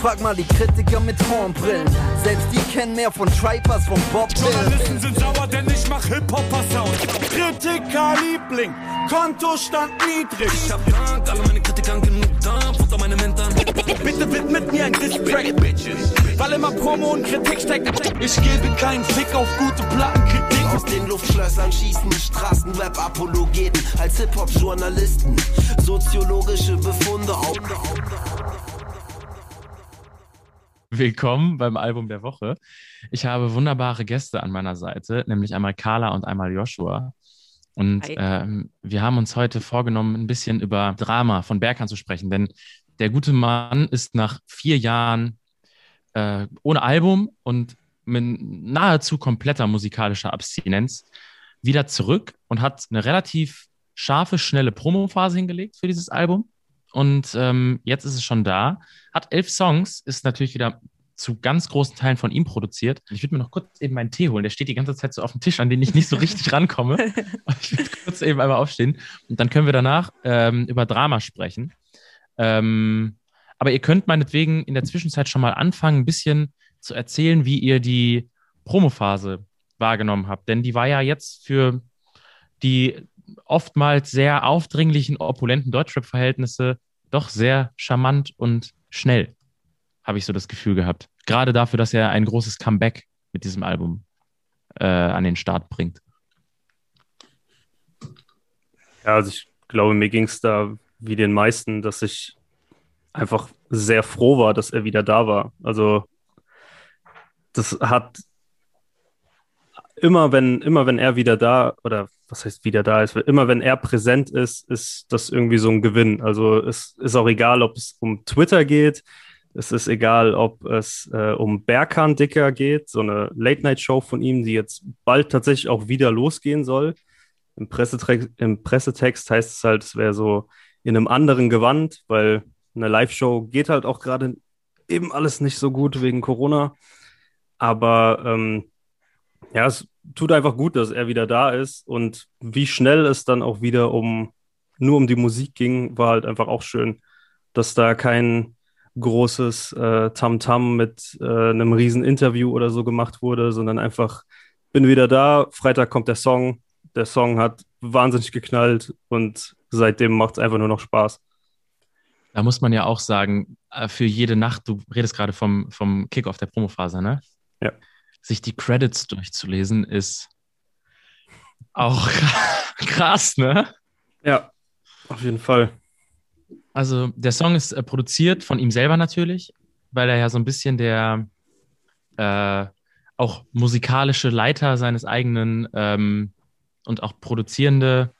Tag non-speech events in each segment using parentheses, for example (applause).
Frag mal die Kritiker mit Hornbrillen. Selbst die kennen mehr von Tripers, von Bob Journalisten sind sauer, denn ich mach Hip-Hopper-Sound. Kritiker-Liebling, Kontostand niedrig. Ich hab Dank, alle meine Kritikern genug da, Futter meine Mentoren. Bitte widmet mir ein Distrack, Bitches. Weil immer Promo und Kritik steckt. Ich gebe keinen Fick auf gute Plattenkritik. Aus den Luftschlössern schießen Straßenrap-Apologeten als Hip-Hop-Journalisten. Soziologische Befunde auf. Willkommen beim Album der Woche. Ich habe wunderbare Gäste an meiner Seite, nämlich einmal Carla und einmal Joshua. Und ähm, wir haben uns heute vorgenommen, ein bisschen über Drama von Berghahn zu sprechen, denn der gute Mann ist nach vier Jahren äh, ohne Album und mit nahezu kompletter musikalischer Abstinenz wieder zurück und hat eine relativ scharfe, schnelle Promophase hingelegt für dieses Album. Und ähm, jetzt ist es schon da. Hat elf Songs, ist natürlich wieder zu ganz großen Teilen von ihm produziert. Ich würde mir noch kurz eben meinen Tee holen. Der steht die ganze Zeit so auf dem Tisch, an den ich nicht so richtig (laughs) rankomme. ich würde kurz eben einmal aufstehen. Und dann können wir danach ähm, über Drama sprechen. Ähm, aber ihr könnt meinetwegen in der Zwischenzeit schon mal anfangen, ein bisschen zu erzählen, wie ihr die Promophase wahrgenommen habt. Denn die war ja jetzt für die oftmals sehr aufdringlichen, opulenten Deutschrap-Verhältnisse doch sehr charmant und schnell, habe ich so das Gefühl gehabt. Gerade dafür, dass er ein großes Comeback mit diesem Album äh, an den Start bringt. Ja, also ich glaube, mir ging es da wie den meisten, dass ich einfach sehr froh war, dass er wieder da war. Also das hat immer, wenn, immer wenn er wieder da, oder was heißt wieder da ist, immer wenn er präsent ist, ist das irgendwie so ein Gewinn. Also es ist auch egal, ob es um Twitter geht, es ist egal, ob es äh, um Berkan Dicker geht, so eine Late-Night-Show von ihm, die jetzt bald tatsächlich auch wieder losgehen soll. Im, Pressetext, im Pressetext heißt es halt, es wäre so in einem anderen Gewand, weil eine Live-Show geht halt auch gerade eben alles nicht so gut wegen Corona. Aber ähm, ja, es tut einfach gut, dass er wieder da ist. Und wie schnell es dann auch wieder um nur um die Musik ging, war halt einfach auch schön, dass da kein großes äh, Tamtam -Tam mit äh, einem riesen Interview oder so gemacht wurde, sondern einfach bin wieder da, Freitag kommt der Song, der Song hat wahnsinnig geknallt und seitdem macht es einfach nur noch Spaß. Da muss man ja auch sagen, äh, für jede Nacht, du redest gerade vom, vom Kick-Off der Promophase, ne? Ja. Sich die Credits durchzulesen, ist auch (laughs) krass, ne? Ja, auf jeden Fall. Also der Song ist äh, produziert von ihm selber natürlich, weil er ja so ein bisschen der äh, auch musikalische Leiter seines eigenen ähm, und auch produzierende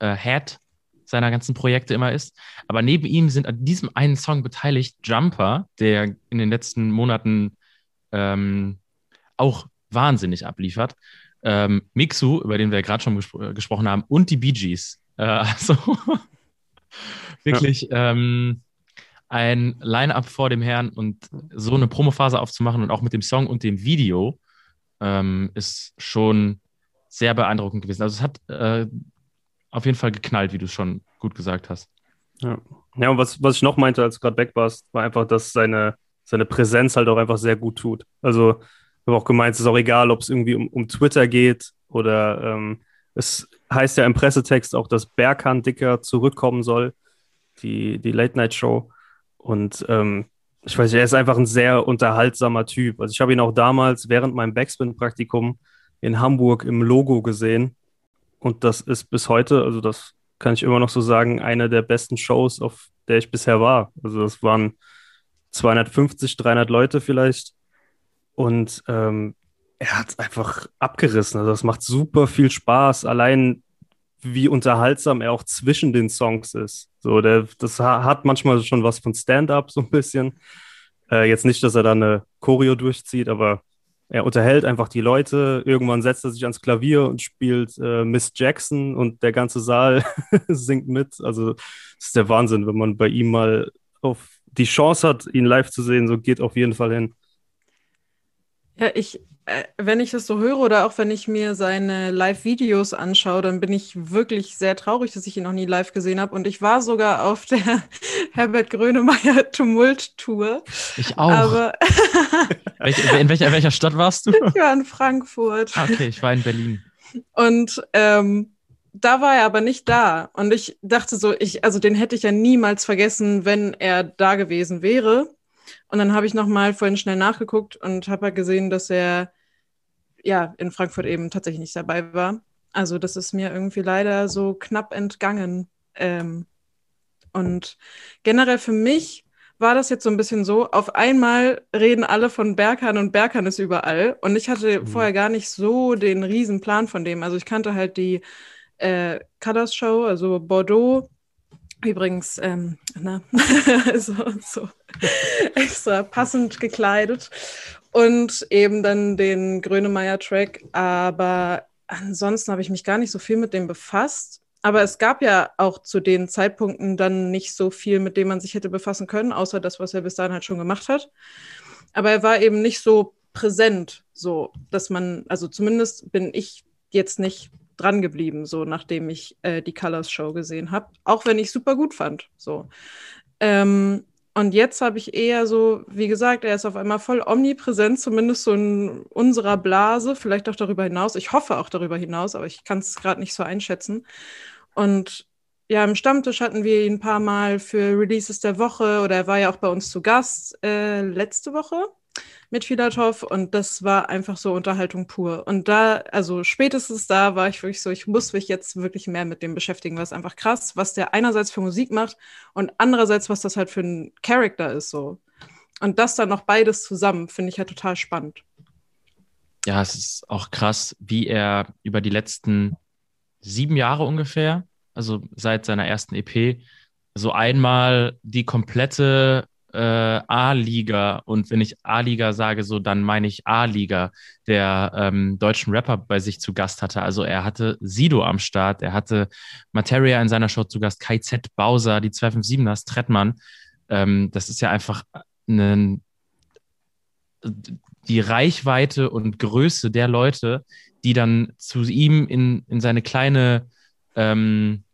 äh, Head seiner ganzen Projekte immer ist. Aber neben ihm sind an diesem einen Song beteiligt Jumper, der in den letzten Monaten ähm, auch wahnsinnig abliefert. Ähm, Mixu, über den wir gerade schon gespro äh, gesprochen haben, und die Bee Gees. Äh, (laughs) also wirklich ja. ähm, ein Line-Up vor dem Herrn und so eine Promophase aufzumachen und auch mit dem Song und dem Video ähm, ist schon sehr beeindruckend gewesen. Also es hat äh, auf jeden Fall geknallt, wie du schon gut gesagt hast. Ja, ja und was, was ich noch meinte, als du gerade weg warst, war einfach, dass seine, seine Präsenz halt auch einfach sehr gut tut. Also, habe auch gemeint, es ist auch egal, ob es irgendwie um, um Twitter geht oder ähm, es heißt ja im Pressetext auch, dass Berghahn Dicker zurückkommen soll, die, die Late-Night-Show. Und ähm, ich weiß nicht, er ist einfach ein sehr unterhaltsamer Typ. Also ich habe ihn auch damals während meinem Backspin-Praktikum in Hamburg im Logo gesehen. Und das ist bis heute, also das kann ich immer noch so sagen, eine der besten Shows, auf der ich bisher war. Also das waren 250, 300 Leute vielleicht. Und ähm, er hat einfach abgerissen. Also das macht super viel Spaß. Allein wie unterhaltsam er auch zwischen den Songs ist. So, der, das hat manchmal schon was von Stand-up, so ein bisschen. Äh, jetzt nicht, dass er da eine Choreo durchzieht, aber er unterhält einfach die Leute. Irgendwann setzt er sich ans Klavier und spielt äh, Miss Jackson und der ganze Saal (laughs) singt mit. Also, das ist der Wahnsinn, wenn man bei ihm mal auf die Chance hat, ihn live zu sehen, so geht auf jeden Fall hin. Ja, ich äh, wenn ich das so höre oder auch wenn ich mir seine Live-Videos anschaue, dann bin ich wirklich sehr traurig, dass ich ihn noch nie live gesehen habe. Und ich war sogar auf der (laughs) Herbert Grönemeyer (laughs) Tumult-Tour. Ich auch. Aber (laughs) in, welcher, in welcher Stadt warst du? Ich war in Frankfurt. Ah, okay, ich war in Berlin. Und ähm, da war er aber nicht da. Und ich dachte so, ich, also den hätte ich ja niemals vergessen, wenn er da gewesen wäre. Und dann habe ich nochmal vorhin schnell nachgeguckt und habe halt gesehen, dass er ja in Frankfurt eben tatsächlich nicht dabei war. Also das ist mir irgendwie leider so knapp entgangen. Ähm, und generell für mich war das jetzt so ein bisschen so, auf einmal reden alle von Berkan und Berkan ist überall. Und ich hatte mhm. vorher gar nicht so den riesen Plan von dem. Also ich kannte halt die äh, Colors Show, also Bordeaux. Übrigens, ähm, na, (laughs) so, so extra passend gekleidet. Und eben dann den Grönemeyer-Track. Aber ansonsten habe ich mich gar nicht so viel mit dem befasst. Aber es gab ja auch zu den Zeitpunkten dann nicht so viel, mit dem man sich hätte befassen können, außer das, was er bis dahin halt schon gemacht hat. Aber er war eben nicht so präsent, so dass man, also zumindest bin ich jetzt nicht dran geblieben, so nachdem ich äh, die Colors Show gesehen habe, auch wenn ich super gut fand. So. Ähm, und jetzt habe ich eher so, wie gesagt, er ist auf einmal voll omnipräsent, zumindest so in unserer Blase, vielleicht auch darüber hinaus. Ich hoffe auch darüber hinaus, aber ich kann es gerade nicht so einschätzen. Und ja, im Stammtisch hatten wir ihn ein paar Mal für Releases der Woche oder er war ja auch bei uns zu Gast äh, letzte Woche mit Filatov und das war einfach so Unterhaltung pur. Und da, also spätestens da war ich wirklich so, ich muss mich jetzt wirklich mehr mit dem beschäftigen, was einfach krass, was der einerseits für Musik macht und andererseits, was das halt für ein Charakter ist so. Und das dann noch beides zusammen, finde ich halt total spannend. Ja, es ist auch krass, wie er über die letzten sieben Jahre ungefähr, also seit seiner ersten EP, so einmal die komplette äh, A-Liga. Und wenn ich A-Liga sage, so dann meine ich A-Liga, der ähm, deutschen Rapper bei sich zu Gast hatte. Also er hatte Sido am Start, er hatte Materia in seiner Show zu Gast, KZ Bowser, die 257ers, Trettmann. Ähm, das ist ja einfach eine, die Reichweite und Größe der Leute, die dann zu ihm in, in seine kleine ähm,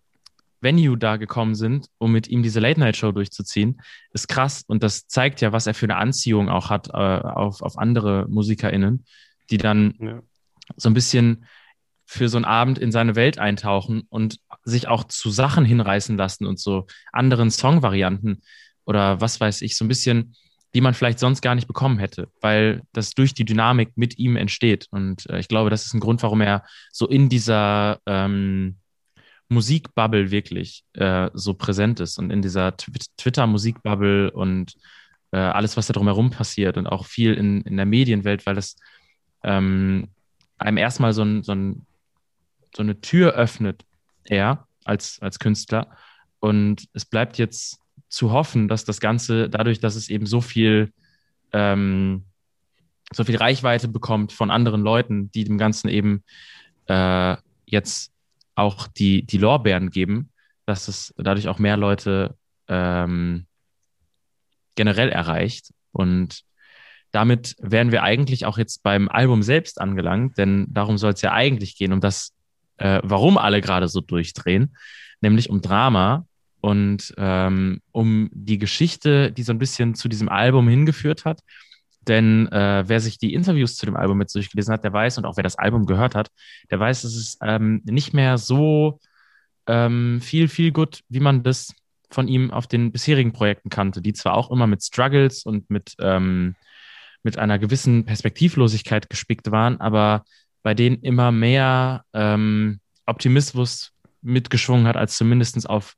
Venue da gekommen sind, um mit ihm diese Late-Night-Show durchzuziehen, ist krass. Und das zeigt ja, was er für eine Anziehung auch hat äh, auf, auf andere MusikerInnen, die dann ja. so ein bisschen für so einen Abend in seine Welt eintauchen und sich auch zu Sachen hinreißen lassen und so anderen Songvarianten oder was weiß ich, so ein bisschen, die man vielleicht sonst gar nicht bekommen hätte, weil das durch die Dynamik mit ihm entsteht. Und äh, ich glaube, das ist ein Grund, warum er so in dieser ähm, Musikbubble wirklich äh, so präsent ist und in dieser Tw Twitter-Musikbubble und äh, alles, was da drumherum passiert und auch viel in, in der Medienwelt, weil das ähm, einem erstmal so, ein, so, ein, so eine Tür öffnet, er als, als Künstler. Und es bleibt jetzt zu hoffen, dass das Ganze dadurch, dass es eben so viel, ähm, so viel Reichweite bekommt von anderen Leuten, die dem Ganzen eben äh, jetzt auch die, die Lorbeeren geben, dass es dadurch auch mehr Leute ähm, generell erreicht. Und damit wären wir eigentlich auch jetzt beim Album selbst angelangt, denn darum soll es ja eigentlich gehen, um das, äh, warum alle gerade so durchdrehen, nämlich um Drama und ähm, um die Geschichte, die so ein bisschen zu diesem Album hingeführt hat denn äh, wer sich die Interviews zu dem Album mit durchgelesen hat, der weiß, und auch wer das Album gehört hat, der weiß, dass es ähm, nicht mehr so ähm, viel, viel gut, wie man das von ihm auf den bisherigen Projekten kannte, die zwar auch immer mit Struggles und mit, ähm, mit einer gewissen Perspektivlosigkeit gespickt waren, aber bei denen immer mehr ähm, Optimismus mitgeschwungen hat, als zumindest auf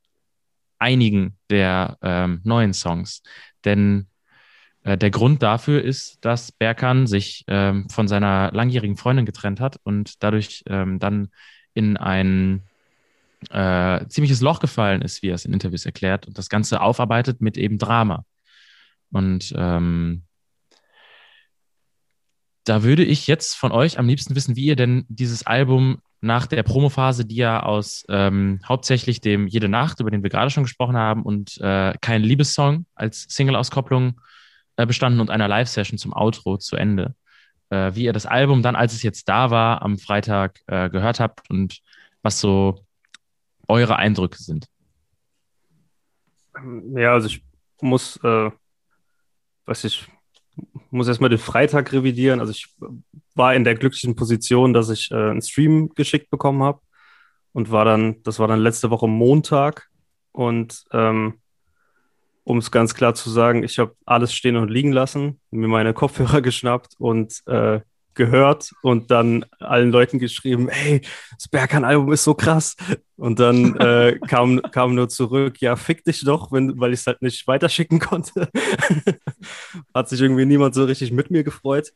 einigen der ähm, neuen Songs. Denn der Grund dafür ist, dass Berkan sich ähm, von seiner langjährigen Freundin getrennt hat und dadurch ähm, dann in ein äh, ziemliches Loch gefallen ist, wie er es in Interviews erklärt, und das Ganze aufarbeitet mit eben Drama. Und ähm, da würde ich jetzt von euch am liebsten wissen, wie ihr denn dieses Album nach der Promophase, die ja aus ähm, hauptsächlich dem Jede Nacht, über den wir gerade schon gesprochen haben, und äh, kein Liebessong als Single-Auskopplung äh, bestanden und einer Live-Session zum Outro zu Ende. äh, wie ihr das Album dann, als es jetzt da war, am Freitag äh, gehört habt und was so eure Eindrücke sind. Ja, also ich muss, äh, was ich muss erstmal den Freitag revidieren. Also ich war in der glücklichen Position, dass ich äh, einen Stream geschickt bekommen habe und war dann, das war dann letzte Woche Montag und ähm, um es ganz klar zu sagen, ich habe alles stehen und liegen lassen, mir meine Kopfhörer (laughs) geschnappt und äh, gehört und dann allen Leuten geschrieben, hey, das Berkan-Album ist so krass. Und dann (laughs) äh, kam, kam nur zurück, ja, fick dich doch, wenn, weil ich es halt nicht weiterschicken konnte. (laughs) Hat sich irgendwie niemand so richtig mit mir gefreut.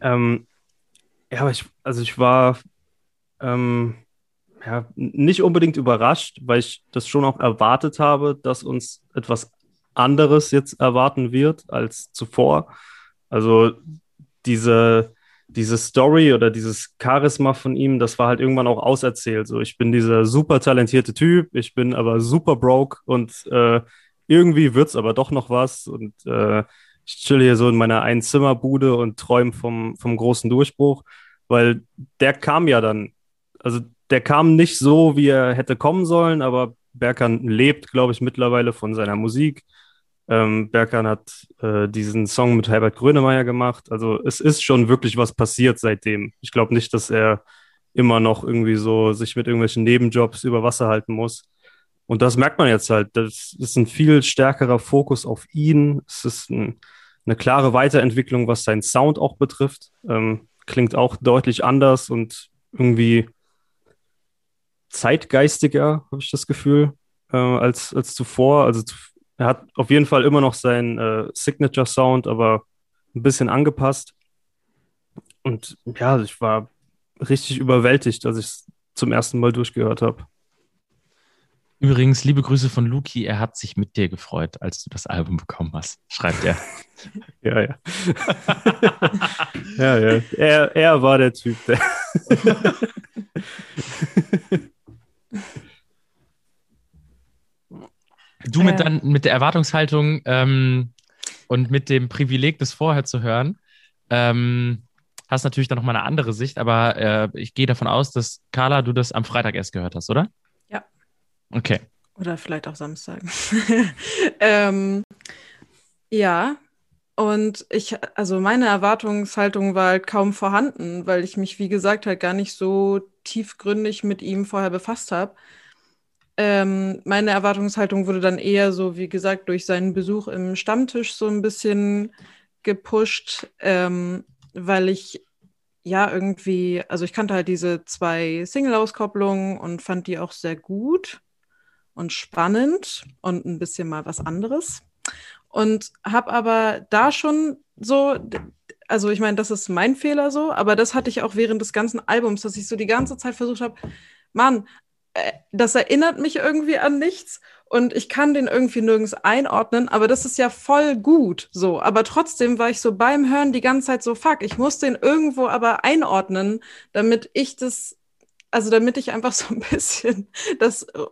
Ähm, ja, aber ich, also ich war ähm, ja, nicht unbedingt überrascht, weil ich das schon auch erwartet habe, dass uns etwas anderes jetzt erwarten wird als zuvor. Also diese, diese Story oder dieses Charisma von ihm, das war halt irgendwann auch auserzählt. So, ich bin dieser super talentierte Typ, ich bin aber super broke und äh, irgendwie wird es aber doch noch was. Und äh, ich chill hier so in meiner Einzimmerbude und träume vom, vom großen Durchbruch, weil der kam ja dann, also der kam nicht so, wie er hätte kommen sollen, aber Berkan lebt, glaube ich, mittlerweile von seiner Musik. Ähm, Berkan hat äh, diesen Song mit Herbert Grönemeyer gemacht. Also es ist schon wirklich was passiert seitdem. Ich glaube nicht, dass er immer noch irgendwie so sich mit irgendwelchen Nebenjobs über Wasser halten muss. Und das merkt man jetzt halt. Das ist ein viel stärkerer Fokus auf ihn. Es ist ein, eine klare Weiterentwicklung, was seinen Sound auch betrifft. Ähm, klingt auch deutlich anders und irgendwie zeitgeistiger, habe ich das Gefühl, äh, als, als zuvor. Also er hat auf jeden Fall immer noch seinen äh, Signature-Sound, aber ein bisschen angepasst. Und ja, ich war richtig überwältigt, als ich es zum ersten Mal durchgehört habe. Übrigens, liebe Grüße von Luki, er hat sich mit dir gefreut, als du das Album bekommen hast, schreibt er. (laughs) ja, ja. (laughs) ja, ja. Er, er war der Typ, der. (laughs) Du mit, dann, mit der Erwartungshaltung ähm, und mit dem Privileg, das vorher zu hören, ähm, hast natürlich dann nochmal eine andere Sicht, aber äh, ich gehe davon aus, dass Carla, du das am Freitag erst gehört hast, oder? Ja. Okay. Oder vielleicht auch Samstag. (laughs) ähm, ja, und ich, also meine Erwartungshaltung war halt kaum vorhanden, weil ich mich, wie gesagt, halt gar nicht so tiefgründig mit ihm vorher befasst habe. Ähm, meine Erwartungshaltung wurde dann eher so, wie gesagt, durch seinen Besuch im Stammtisch so ein bisschen gepusht, ähm, weil ich ja irgendwie, also ich kannte halt diese zwei Single-Auskopplungen und fand die auch sehr gut und spannend und ein bisschen mal was anderes. Und habe aber da schon so, also ich meine, das ist mein Fehler so, aber das hatte ich auch während des ganzen Albums, dass ich so die ganze Zeit versucht habe, Mann, das erinnert mich irgendwie an nichts und ich kann den irgendwie nirgends einordnen, aber das ist ja voll gut so. Aber trotzdem war ich so beim Hören die ganze Zeit so, fuck, ich muss den irgendwo aber einordnen, damit ich das, also damit ich einfach (laughs) so ein bisschen das äh,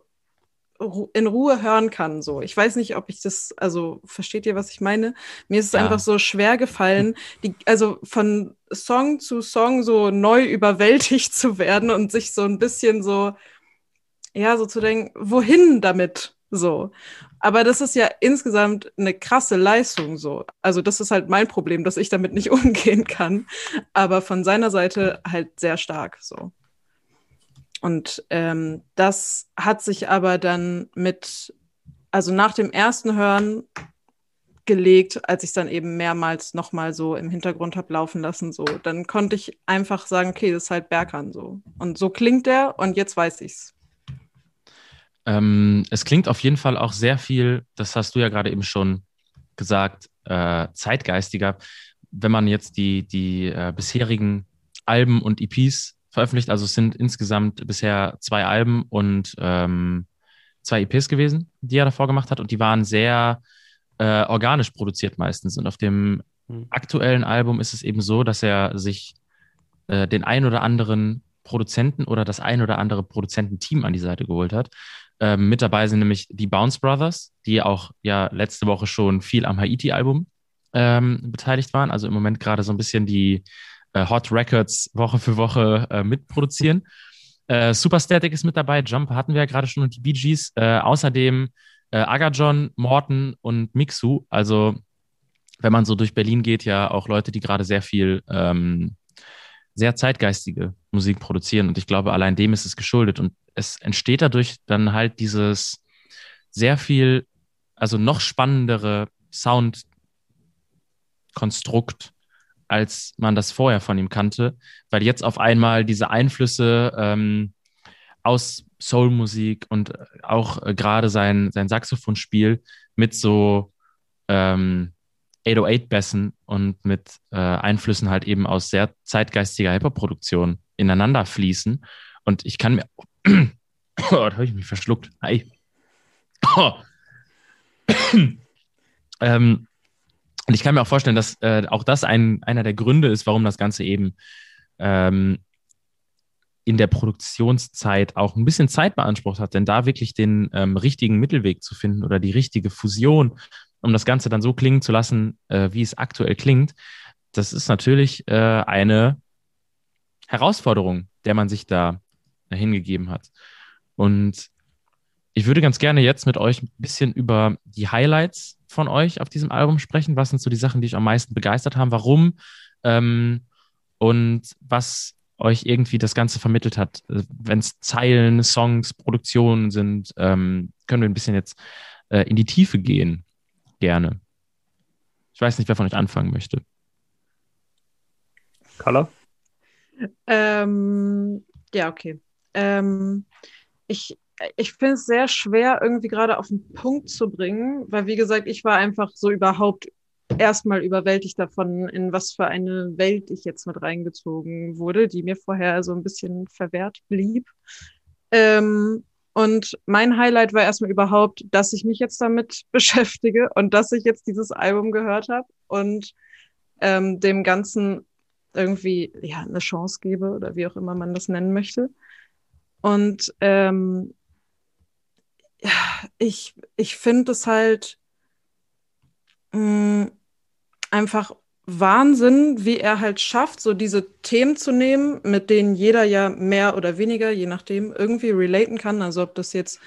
in Ruhe hören kann. So, ich weiß nicht, ob ich das, also versteht ihr, was ich meine? Mir ist es ja. einfach so schwer gefallen, (laughs) die, also von Song zu Song so neu überwältigt zu werden und sich so ein bisschen so ja, so zu denken, wohin damit? So. Aber das ist ja insgesamt eine krasse Leistung so. Also das ist halt mein Problem, dass ich damit nicht (laughs) umgehen kann. Aber von seiner Seite halt sehr stark so. Und ähm, das hat sich aber dann mit, also nach dem ersten Hören gelegt, als ich es dann eben mehrmals nochmal so im Hintergrund habe laufen lassen. So, dann konnte ich einfach sagen, okay, das ist halt Berkan so. Und so klingt der und jetzt weiß ich's. Ähm, es klingt auf jeden Fall auch sehr viel, das hast du ja gerade eben schon gesagt, äh, zeitgeistiger. Wenn man jetzt die, die äh, bisherigen Alben und EPs veröffentlicht, also es sind insgesamt bisher zwei Alben und ähm, zwei EPs gewesen, die er davor gemacht hat und die waren sehr äh, organisch produziert meistens. Und auf dem mhm. aktuellen Album ist es eben so, dass er sich äh, den ein oder anderen Produzenten oder das ein oder andere Produzententeam an die Seite geholt hat ähm, mit dabei sind nämlich die Bounce Brothers, die auch ja letzte Woche schon viel am Haiti-Album ähm, beteiligt waren, also im Moment gerade so ein bisschen die äh, Hot Records Woche für Woche äh, mitproduzieren. (laughs) Äh, Superstatic ist mit dabei, Jump hatten wir ja gerade schon und die Bee Gees. Äh, außerdem äh, Agajon, Morton und Mixu. Also wenn man so durch Berlin geht, ja auch Leute, die gerade sehr viel, ähm, sehr zeitgeistige Musik produzieren. Und ich glaube, allein dem ist es geschuldet. Und es entsteht dadurch dann halt dieses sehr viel, also noch spannendere Soundkonstrukt, als man das vorher von ihm kannte, weil jetzt auf einmal diese Einflüsse ähm, aus Soulmusik und auch äh, gerade sein, sein Saxophonspiel mit so ähm, 808-Bässen und mit äh, Einflüssen halt eben aus sehr zeitgeistiger Hyperproduktion ineinander fließen. Und ich kann mir. (coughs) oh, da habe ich mich verschluckt. Hi. Oh. (coughs) ähm, und ich kann mir auch vorstellen, dass äh, auch das ein, einer der Gründe ist, warum das Ganze eben ähm, in der Produktionszeit auch ein bisschen Zeit beansprucht hat, denn da wirklich den ähm, richtigen Mittelweg zu finden oder die richtige Fusion, um das Ganze dann so klingen zu lassen, äh, wie es aktuell klingt, das ist natürlich äh, eine Herausforderung, der man sich da hingegeben hat. Und ich würde ganz gerne jetzt mit euch ein bisschen über die Highlights von euch auf diesem Album sprechen. Was sind so die Sachen, die euch am meisten begeistert haben? Warum? Ähm, und was euch irgendwie das Ganze vermittelt hat. Wenn es Zeilen, Songs, Produktionen sind, ähm, können wir ein bisschen jetzt äh, in die Tiefe gehen. Gerne. Ich weiß nicht, wer von euch anfangen möchte. Carla? Ähm, ja, okay. Ähm, ich ich finde es sehr schwer, irgendwie gerade auf den Punkt zu bringen, weil, wie gesagt, ich war einfach so überhaupt erstmal überwältigt davon, in was für eine Welt ich jetzt mit reingezogen wurde, die mir vorher so ein bisschen verwehrt blieb. Ähm, und mein Highlight war erstmal überhaupt, dass ich mich jetzt damit (laughs) beschäftige und dass ich jetzt dieses Album gehört habe und ähm, dem Ganzen irgendwie ja eine Chance gebe oder wie auch immer man das nennen möchte. Und ähm, ja, ich, ich finde es halt mh, mm, einfach Wahnsinn, wie er halt schafft, so diese Themen zu nehmen, mit denen jeder ja mehr oder weniger, je nachdem, irgendwie relaten kann. Also ob das jetzt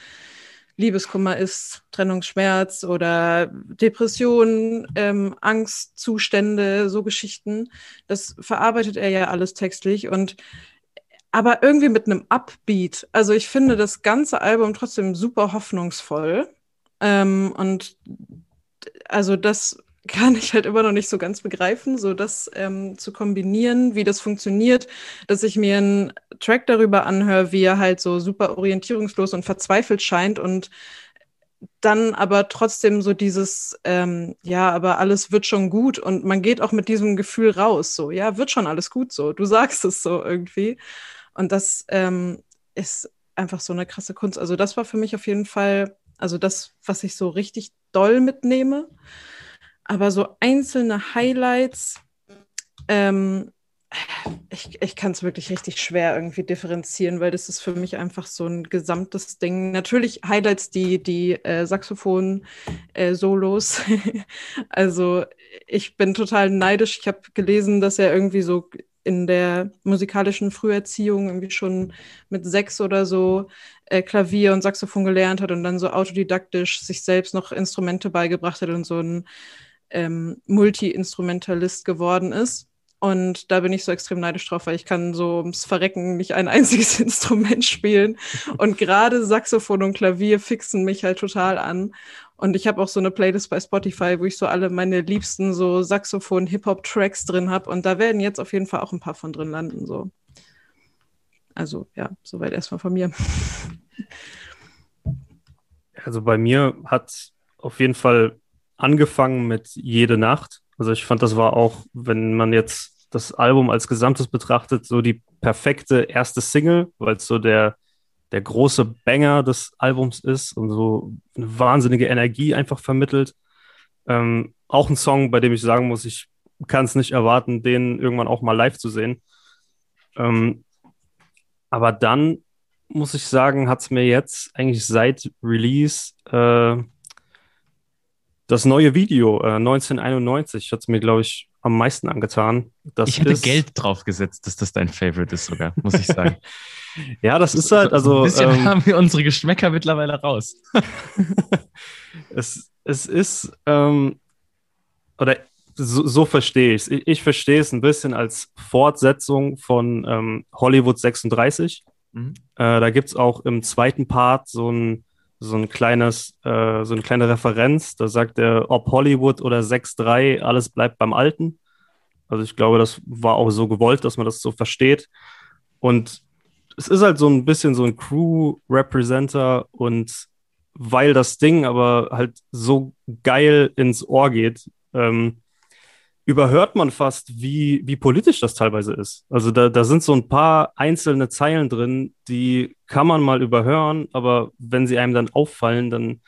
Liebeskummer ist, Trennungsschmerz oder Depressionen, ähm, Angstzustände, so Geschichten. Das verarbeitet er ja alles textlich und aber irgendwie mit einem Upbeat. Also ich finde das ganze Album trotzdem super hoffnungsvoll. Ähm, und also das kann ich halt immer noch nicht so ganz begreifen, so das ähm, zu kombinieren, wie das funktioniert, dass ich mir einen Track darüber anhöre, wie er halt so super orientierungslos und verzweifelt scheint und dann aber trotzdem so dieses, ähm, ja, aber alles wird schon gut und man geht auch mit diesem Gefühl raus, so, ja, wird schon alles gut so, du sagst es so irgendwie. Und das ähm, ist einfach so eine krasse Kunst. Also das war für mich auf jeden Fall, also das, was ich so richtig doll mitnehme. Aber so einzelne Highlights, ähm, ich, ich kann es wirklich richtig schwer irgendwie differenzieren, weil das ist für mich einfach so ein gesamtes Ding. Natürlich Highlights die, die äh, Saxophon-Solos. Äh, (laughs) also ich bin total neidisch. Ich habe gelesen, dass er irgendwie so in der musikalischen Früherziehung irgendwie schon mit sechs oder so äh, Klavier und Saxophon gelernt hat und dann so autodidaktisch sich selbst noch Instrumente beigebracht hat und so ein ähm, Multi-Instrumentalist geworden ist. Und da bin ich so extrem neidisch drauf, weil ich kann so ums Verrecken nicht ein (laughs) einziges Instrument spielen. Und gerade Saxophon und Klavier fixen mich halt total an. Und ich habe auch so eine Playlist bei Spotify, wo ich so alle meine liebsten so Saxophon-Hip-Hop-Tracks drin habe. Und da werden jetzt auf jeden Fall auch ein paar von drin landen. So. Also ja, soweit erstmal von mir. Also bei mir hat auf jeden Fall angefangen mit Jede Nacht. Also ich fand, das war auch, wenn man jetzt das Album als Gesamtes betrachtet, so die perfekte erste Single, weil es so der der große Banger des Albums ist und so eine wahnsinnige Energie einfach vermittelt. Ähm, auch ein Song, bei dem ich sagen muss, ich kann es nicht erwarten, den irgendwann auch mal live zu sehen. Ähm, aber dann muss ich sagen, hat es mir jetzt eigentlich seit Release äh, Das neue Video, äh, 1991, hat es mir, glaube ich, am meisten angetan. Das ich hätte ist, Geld drauf gesetzt, dass das dein Favorite ist sogar, muss ich sagen. (laughs) ja, das ist halt, also. Ein bisschen ähm, haben wir unsere Geschmäcker mittlerweile raus. (laughs) es, es ist, ähm, oder so, so verstehe ich es. Ich, verstehe es ein bisschen als Fortsetzung von ähm, Hollywood 36. Mhm. Äh, da gibt es auch im zweiten Part so ein, so ein kleines, äh, so eine kleine Referenz. Da sagt er, ob Hollywood oder 6-3, alles bleibt beim Alten. Also ich glaube, das war auch so gewollt, dass man das so versteht. Und es ist halt so ein bisschen so ein Crew-Representer und weil das Ding aber halt so geil ins Ohr geht, ähm, überhört man fast, wie, wie politisch das teilweise ist. Also da, da sind so ein paar einzelne Zeilen drin, die kann man mal überhören, aber wenn sie einem dann auffallen, dann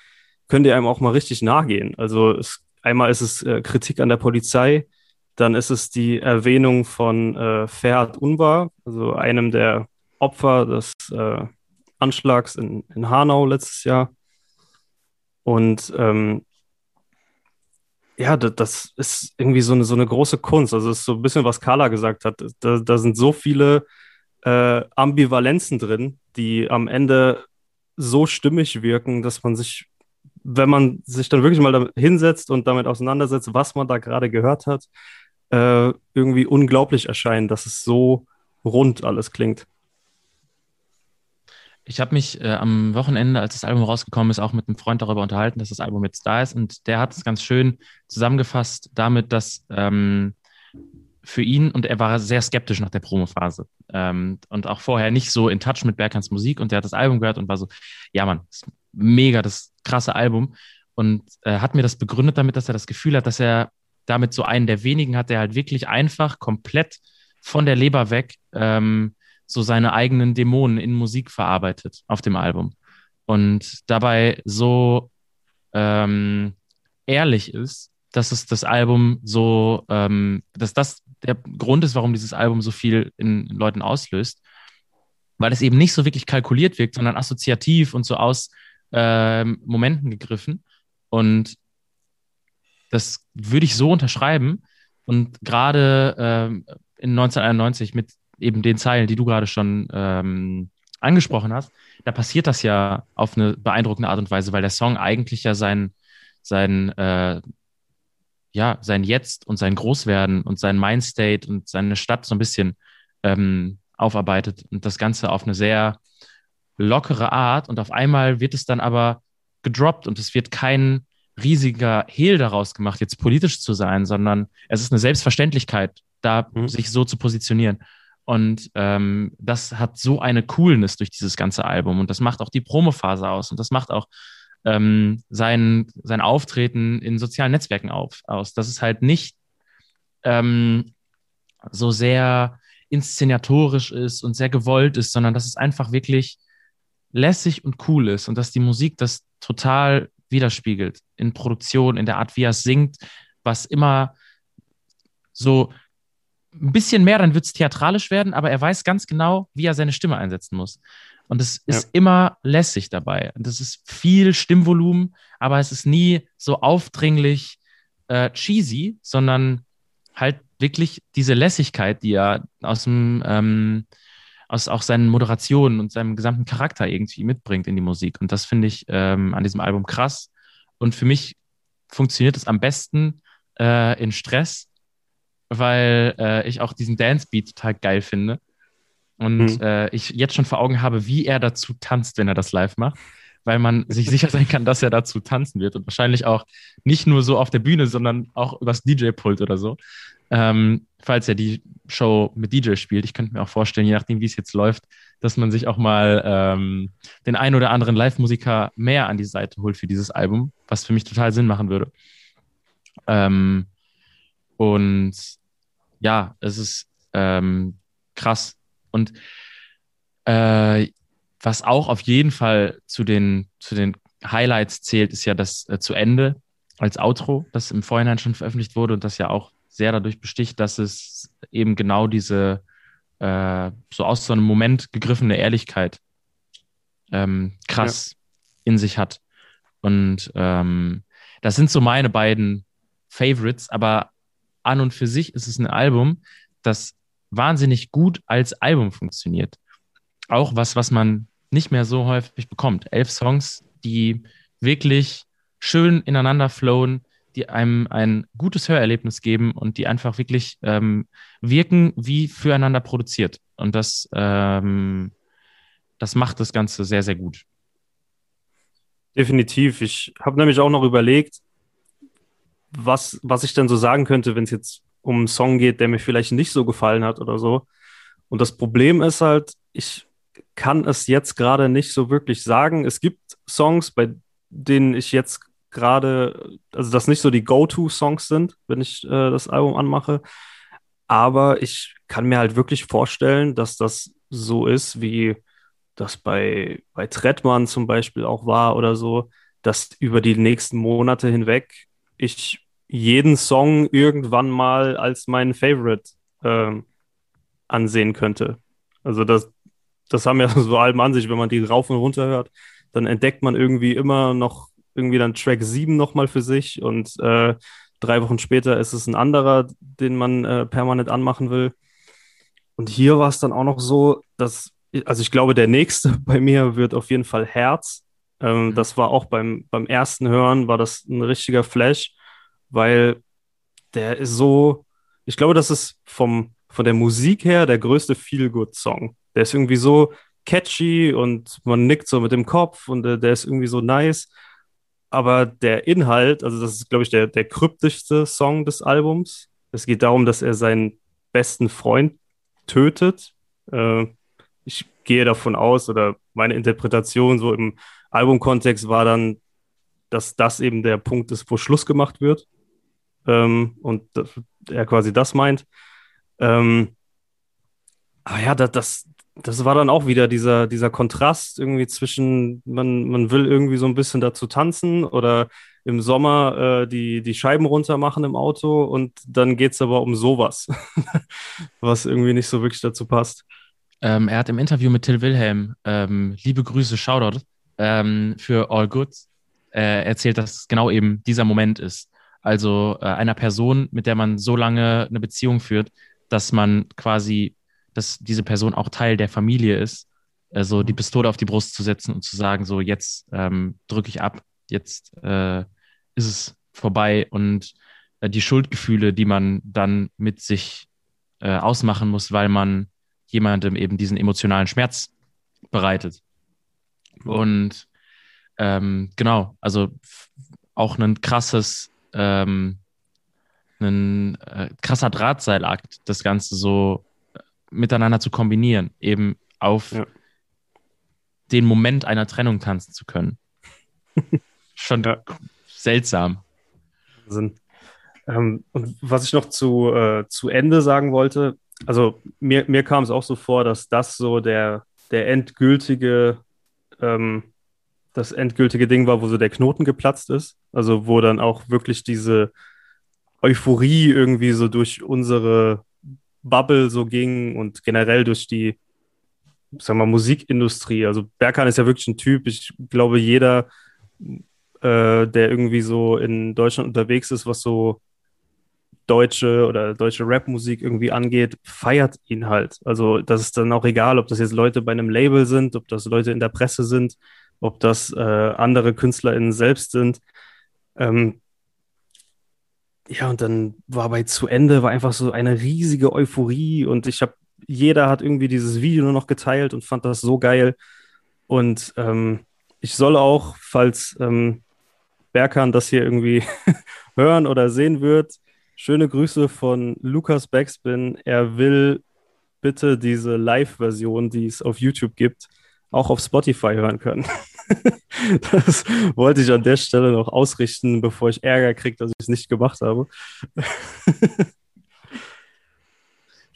können die einem auch mal richtig nachgehen. Also es, einmal ist es äh, Kritik an der Polizei, dann ist es die Erwähnung von äh, Ferhat Unvar, also einem der Opfer des äh, Anschlags in, in Hanau letztes Jahr. Und ähm, ja, das, das ist irgendwie so eine, so eine große Kunst. Also, es ist so ein bisschen, was Carla gesagt hat. Da, da sind so viele äh, Ambivalenzen drin, die am Ende so stimmig wirken, dass man sich, wenn man sich dann wirklich mal hinsetzt und damit auseinandersetzt, was man da gerade gehört hat, äh, irgendwie unglaublich erscheint, dass es so rund alles klingt. Ich habe mich äh, am Wochenende, als das Album rausgekommen ist, auch mit einem Freund darüber unterhalten, dass das Album jetzt da ist. Und der hat es ganz schön zusammengefasst damit, dass ähm, für ihn, und er war sehr skeptisch nach der Promophase ähm, und auch vorher nicht so in Touch mit Berghans Musik. Und der hat das Album gehört und war so, ja Mann, mega das krasse Album. Und äh, hat mir das begründet damit, dass er das Gefühl hat, dass er damit so einen der wenigen hat, der halt wirklich einfach komplett von der Leber weg ähm, so seine eigenen Dämonen in Musik verarbeitet auf dem Album und dabei so ähm, ehrlich ist, dass es das Album so, ähm, dass das der Grund ist, warum dieses Album so viel in Leuten auslöst, weil es eben nicht so wirklich kalkuliert wirkt, sondern assoziativ und so aus äh, Momenten gegriffen. Und das würde ich so unterschreiben. Und gerade äh, in 1991 mit eben den Zeilen, die du gerade schon ähm, angesprochen hast, da passiert das ja auf eine beeindruckende Art und Weise, weil der Song eigentlich ja sein, sein, äh, ja, sein Jetzt und sein Großwerden und sein Mindstate und seine Stadt so ein bisschen ähm, aufarbeitet und das Ganze auf eine sehr lockere Art und auf einmal wird es dann aber gedroppt und es wird kein riesiger Hehl daraus gemacht, jetzt politisch zu sein, sondern es ist eine Selbstverständlichkeit, da mhm. sich so zu positionieren. Und ähm, das hat so eine Coolness durch dieses ganze Album. Und das macht auch die Promophase aus. Und das macht auch ähm, sein, sein Auftreten in sozialen Netzwerken auf, aus. Das ist halt nicht ähm, so sehr inszenatorisch ist und sehr gewollt ist, sondern dass es einfach wirklich lässig und cool ist und dass die Musik das total widerspiegelt in Produktion, in der Art, wie er es singt, was immer so ein bisschen mehr, dann wird es theatralisch werden, aber er weiß ganz genau, wie er seine Stimme einsetzen muss. Und es ist ja. immer lässig dabei. Und es ist viel Stimmvolumen, aber es ist nie so aufdringlich äh, cheesy, sondern halt wirklich diese Lässigkeit, die er aus dem ähm, aus auch seinen Moderationen und seinem gesamten Charakter irgendwie mitbringt in die Musik. Und das finde ich ähm, an diesem Album krass. Und für mich funktioniert es am besten äh, in Stress, weil äh, ich auch diesen Dance-Beat total geil finde. Und mhm. äh, ich jetzt schon vor Augen habe, wie er dazu tanzt, wenn er das live macht. Weil man sich (laughs) sicher sein kann, dass er dazu tanzen wird. Und wahrscheinlich auch nicht nur so auf der Bühne, sondern auch übers DJ-Pult oder so. Ähm, falls er die Show mit DJ spielt. Ich könnte mir auch vorstellen, je nachdem, wie es jetzt läuft, dass man sich auch mal ähm, den ein oder anderen Live-Musiker mehr an die Seite holt für dieses Album, was für mich total Sinn machen würde. Ähm, und ja, es ist ähm, krass. Und äh, was auch auf jeden Fall zu den, zu den Highlights zählt, ist ja das äh, zu Ende als Outro, das im Vorhinein schon veröffentlicht wurde und das ja auch sehr dadurch besticht, dass es eben genau diese äh, so aus so einem Moment gegriffene Ehrlichkeit ähm, krass ja. in sich hat. Und ähm, das sind so meine beiden Favorites, aber an und für sich ist es ein Album, das wahnsinnig gut als Album funktioniert. Auch was, was man nicht mehr so häufig bekommt. Elf Songs, die wirklich schön ineinander flowen, die einem ein gutes Hörerlebnis geben und die einfach wirklich ähm, wirken wie füreinander produziert. Und das, ähm, das macht das Ganze sehr, sehr gut. Definitiv. Ich habe nämlich auch noch überlegt, was, was ich denn so sagen könnte, wenn es jetzt um einen Song geht, der mir vielleicht nicht so gefallen hat oder so. Und das Problem ist halt, ich kann es jetzt gerade nicht so wirklich sagen. Es gibt Songs, bei denen ich jetzt gerade, also das nicht so die Go-To-Songs sind, wenn ich äh, das Album anmache. Aber ich kann mir halt wirklich vorstellen, dass das so ist, wie das bei, bei Trettmann zum Beispiel auch war oder so, dass über die nächsten Monate hinweg ich jeden Song irgendwann mal als meinen Favorite äh, ansehen könnte. Also das, das haben ja (laughs) so Alben an sich, wenn man die rauf und runter hört, dann entdeckt man irgendwie immer noch irgendwie dann Track 7 nochmal für sich und äh, drei Wochen später ist es ein anderer, den man äh, permanent anmachen will. Und hier war es dann auch noch so, dass, also ich glaube, der nächste (laughs) bei mir wird auf jeden Fall Herz. Ähm, mhm. Das war auch beim, beim ersten Hören, war das ein richtiger Flash, weil der ist so, ich glaube, das ist vom, von der Musik her der größte Feel-Good-Song. Der ist irgendwie so catchy und man nickt so mit dem Kopf und der, der ist irgendwie so nice. Aber der Inhalt, also das ist, glaube ich, der, der kryptischste Song des Albums. Es geht darum, dass er seinen besten Freund tötet. Äh, ich gehe davon aus, oder meine Interpretation so im Albumkontext war dann, dass das eben der Punkt ist, wo Schluss gemacht wird. Ähm, und er quasi das meint. Ähm, aber ja, das, das, das war dann auch wieder dieser, dieser Kontrast irgendwie zwischen, man, man will irgendwie so ein bisschen dazu tanzen oder im Sommer äh, die, die Scheiben runter machen im Auto und dann geht es aber um sowas, (laughs) was irgendwie nicht so wirklich dazu passt. Ähm, er hat im Interview mit Till Wilhelm, ähm, liebe Grüße, Shoutout, ähm, für All Good, äh, erzählt, dass genau eben dieser Moment ist. Also äh, einer Person, mit der man so lange eine Beziehung führt, dass man quasi dass diese Person auch Teil der Familie ist, also die. Pistole auf die Brust zu setzen und zu sagen, so jetzt ähm, drücke ich ab, jetzt äh, ist es vorbei und äh, die Schuldgefühle, die man dann mit sich äh, ausmachen muss, weil man jemandem eben diesen emotionalen Schmerz bereitet. Und ähm, genau, also auch ein krasses, ähm, ein äh, krasser Drahtseilakt, das Ganze so miteinander zu kombinieren, eben auf ja. den Moment einer Trennung tanzen zu können. (laughs) Schon ja. seltsam. Wahnsinn. Ähm, und was ich noch zu, äh, zu Ende sagen wollte, also mir, mir kam es auch so vor, dass das so der, der endgültige, ähm, das endgültige Ding war, wo so der Knoten geplatzt ist. Also wo dann auch wirklich diese Euphorie irgendwie so durch unsere Bubble so ging und generell durch die, sagen wir mal, Musikindustrie. Also Berkan ist ja wirklich ein Typ, ich glaube, jeder, äh, der irgendwie so in Deutschland unterwegs ist, was so deutsche oder deutsche Rapmusik irgendwie angeht, feiert ihn halt. Also das ist dann auch egal, ob das jetzt Leute bei einem Label sind, ob das Leute in der Presse sind, ob das äh, andere KünstlerInnen selbst sind. Ähm, ja, und dann war bei zu Ende, war einfach so eine riesige Euphorie und ich habe, jeder hat irgendwie dieses Video nur noch geteilt und fand das so geil. Und ähm, ich soll auch, falls ähm, Berkan das hier irgendwie (laughs) hören oder sehen wird, schöne Grüße von Lukas Backspin. Er will bitte diese Live-Version, die es auf YouTube gibt, auch auf Spotify hören können. (laughs) das wollte ich an der Stelle noch ausrichten, bevor ich Ärger kriege, dass ich es nicht gemacht habe. (laughs)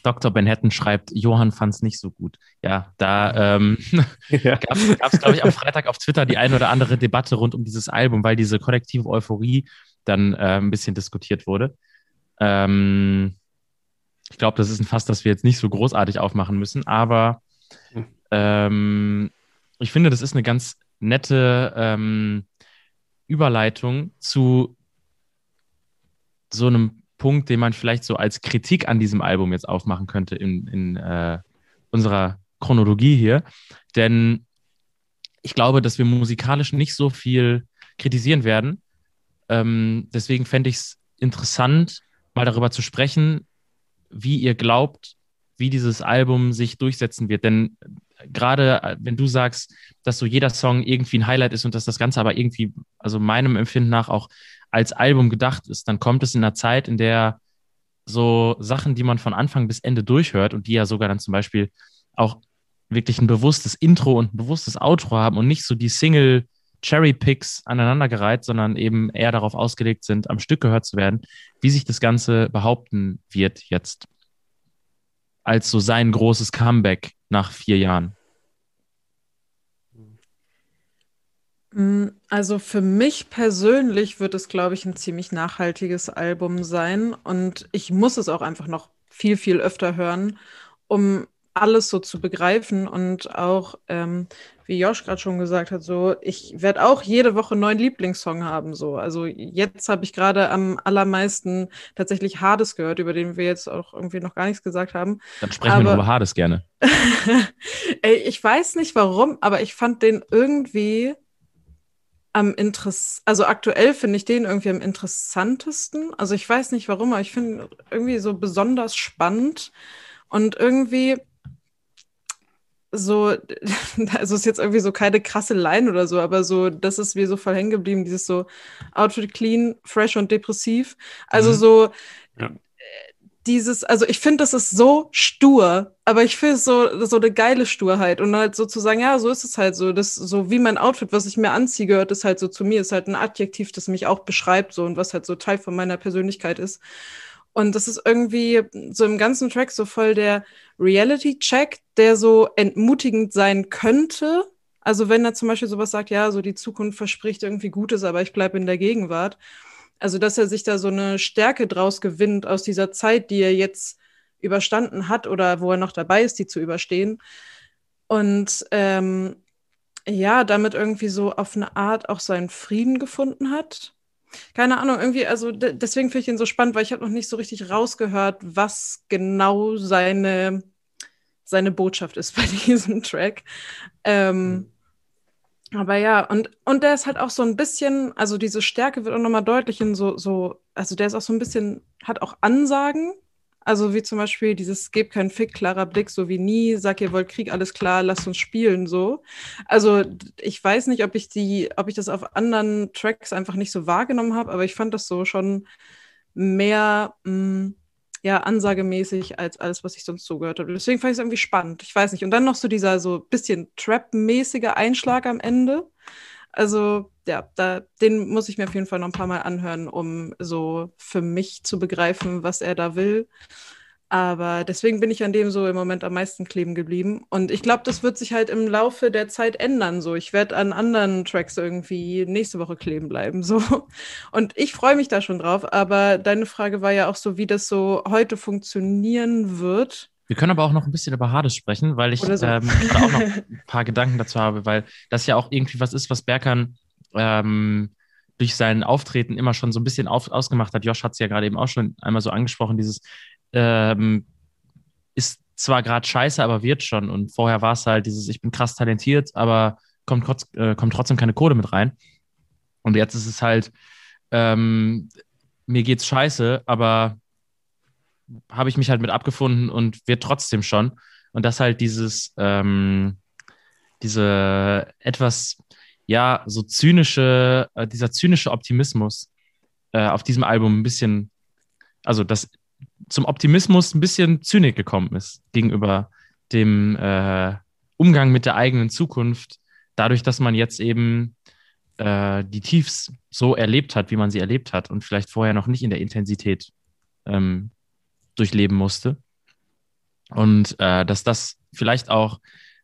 Dr. Benhatton schreibt, Johann fand es nicht so gut. Ja, da ähm, (laughs) ja. gab es, glaube ich, am Freitag auf Twitter die eine oder andere Debatte rund um dieses Album, weil diese kollektive Euphorie dann äh, ein bisschen diskutiert wurde. Ähm, ich glaube, das ist ein Fass, das wir jetzt nicht so großartig aufmachen müssen, aber hm. ähm, ich finde, das ist eine ganz nette ähm, Überleitung zu so einem Punkt, den man vielleicht so als Kritik an diesem Album jetzt aufmachen könnte in, in äh, unserer Chronologie hier. Denn ich glaube, dass wir musikalisch nicht so viel kritisieren werden. Ähm, deswegen fände ich es interessant, mal darüber zu sprechen, wie ihr glaubt, wie dieses Album sich durchsetzen wird. Denn gerade äh, wenn du sagst, dass so jeder Song irgendwie ein Highlight ist und dass das Ganze aber irgendwie, also meinem Empfinden nach auch als Album gedacht ist, dann kommt es in einer Zeit, in der so Sachen, die man von Anfang bis Ende durchhört und die ja sogar dann zum Beispiel auch wirklich ein bewusstes Intro und ein bewusstes Outro haben und nicht so die Single Cherry Picks aneinandergereiht, sondern eben eher darauf ausgelegt sind, am Stück gehört zu werden, wie sich das Ganze behaupten wird jetzt als so sein großes Comeback nach vier Jahren. Mm, also für mich persönlich wird es, glaube ich, ein ziemlich nachhaltiges Album sein und ich muss es auch einfach noch viel, viel öfter hören, um alles so zu begreifen und auch, ähm, wie Josh gerade schon gesagt hat, so, ich werde auch jede Woche einen neuen Lieblingssong haben, so. Also jetzt habe ich gerade am allermeisten tatsächlich Hades gehört, über den wir jetzt auch irgendwie noch gar nichts gesagt haben. Dann sprechen aber, wir über Hades gerne. (laughs) Ey, ich weiß nicht warum, aber ich fand den irgendwie am Interess also aktuell finde ich den irgendwie am interessantesten. Also ich weiß nicht warum, aber ich finde irgendwie so besonders spannend und irgendwie so, (laughs) also ist jetzt irgendwie so keine krasse Line oder so, aber so, das ist mir so voll hängen geblieben, dieses so Outfit clean, fresh und depressiv. Also mhm. so, ja. dieses, also ich finde, das ist so stur, aber ich finde es so, so eine geile Sturheit und halt sozusagen, ja, so ist es halt so, das, so wie mein Outfit, was ich mir anziehe, gehört es halt so zu mir, ist halt ein Adjektiv, das mich auch beschreibt, so und was halt so Teil von meiner Persönlichkeit ist. Und das ist irgendwie so im ganzen Track so voll der Reality-Check, der so entmutigend sein könnte. Also wenn er zum Beispiel sowas sagt, ja, so die Zukunft verspricht irgendwie Gutes, aber ich bleibe in der Gegenwart. Also dass er sich da so eine Stärke draus gewinnt aus dieser Zeit, die er jetzt überstanden hat oder wo er noch dabei ist, die zu überstehen. Und ähm, ja, damit irgendwie so auf eine Art auch seinen Frieden gefunden hat keine Ahnung, irgendwie, also deswegen finde ich ihn so spannend, weil ich habe noch nicht so richtig rausgehört, was genau seine, seine Botschaft ist (laughs) bei diesem Track. Ähm, mhm. aber ja, und, und der ist halt auch so ein bisschen, also diese Stärke wird auch nochmal deutlich in so, so, also der ist auch so ein bisschen, hat auch Ansagen, also wie zum Beispiel dieses Gebt keinen Fick, klarer Blick, so wie nie, sag ihr wollt Krieg, alles klar, lasst uns spielen, so. Also ich weiß nicht, ob ich die, ob ich das auf anderen Tracks einfach nicht so wahrgenommen habe, aber ich fand das so schon mehr mh, mm, ja, ansagemäßig als alles, was ich sonst zugehört habe. Deswegen fand ich es irgendwie spannend. Ich weiß nicht. Und dann noch so dieser so bisschen Trap-mäßige Einschlag am Ende. Also ja, da, den muss ich mir auf jeden Fall noch ein paar Mal anhören, um so für mich zu begreifen, was er da will. Aber deswegen bin ich an dem so im Moment am meisten kleben geblieben. Und ich glaube, das wird sich halt im Laufe der Zeit ändern. So, ich werde an anderen Tracks irgendwie nächste Woche kleben bleiben. So. (laughs) Und ich freue mich da schon drauf. Aber deine Frage war ja auch so, wie das so heute funktionieren wird. Wir können aber auch noch ein bisschen über Hades sprechen, weil ich so. ähm, auch noch ein paar (laughs) Gedanken dazu habe, weil das ja auch irgendwie was ist, was Berkan ähm, durch sein Auftreten immer schon so ein bisschen auf, ausgemacht hat. Josh hat es ja gerade eben auch schon einmal so angesprochen, dieses ähm, ist zwar gerade scheiße, aber wird schon. Und vorher war es halt dieses, ich bin krass talentiert, aber kommt, trotz, äh, kommt trotzdem keine Kohle mit rein. Und jetzt ist es halt, ähm, mir geht's scheiße, aber habe ich mich halt mit abgefunden und wird trotzdem schon. Und das halt dieses, ähm, diese etwas, ja, so zynische, äh, dieser zynische Optimismus äh, auf diesem Album ein bisschen, also das zum Optimismus ein bisschen zynisch gekommen ist gegenüber dem äh, Umgang mit der eigenen Zukunft, dadurch, dass man jetzt eben äh, die Tiefs so erlebt hat, wie man sie erlebt hat und vielleicht vorher noch nicht in der Intensität ähm, durchleben musste. Und äh, dass das vielleicht auch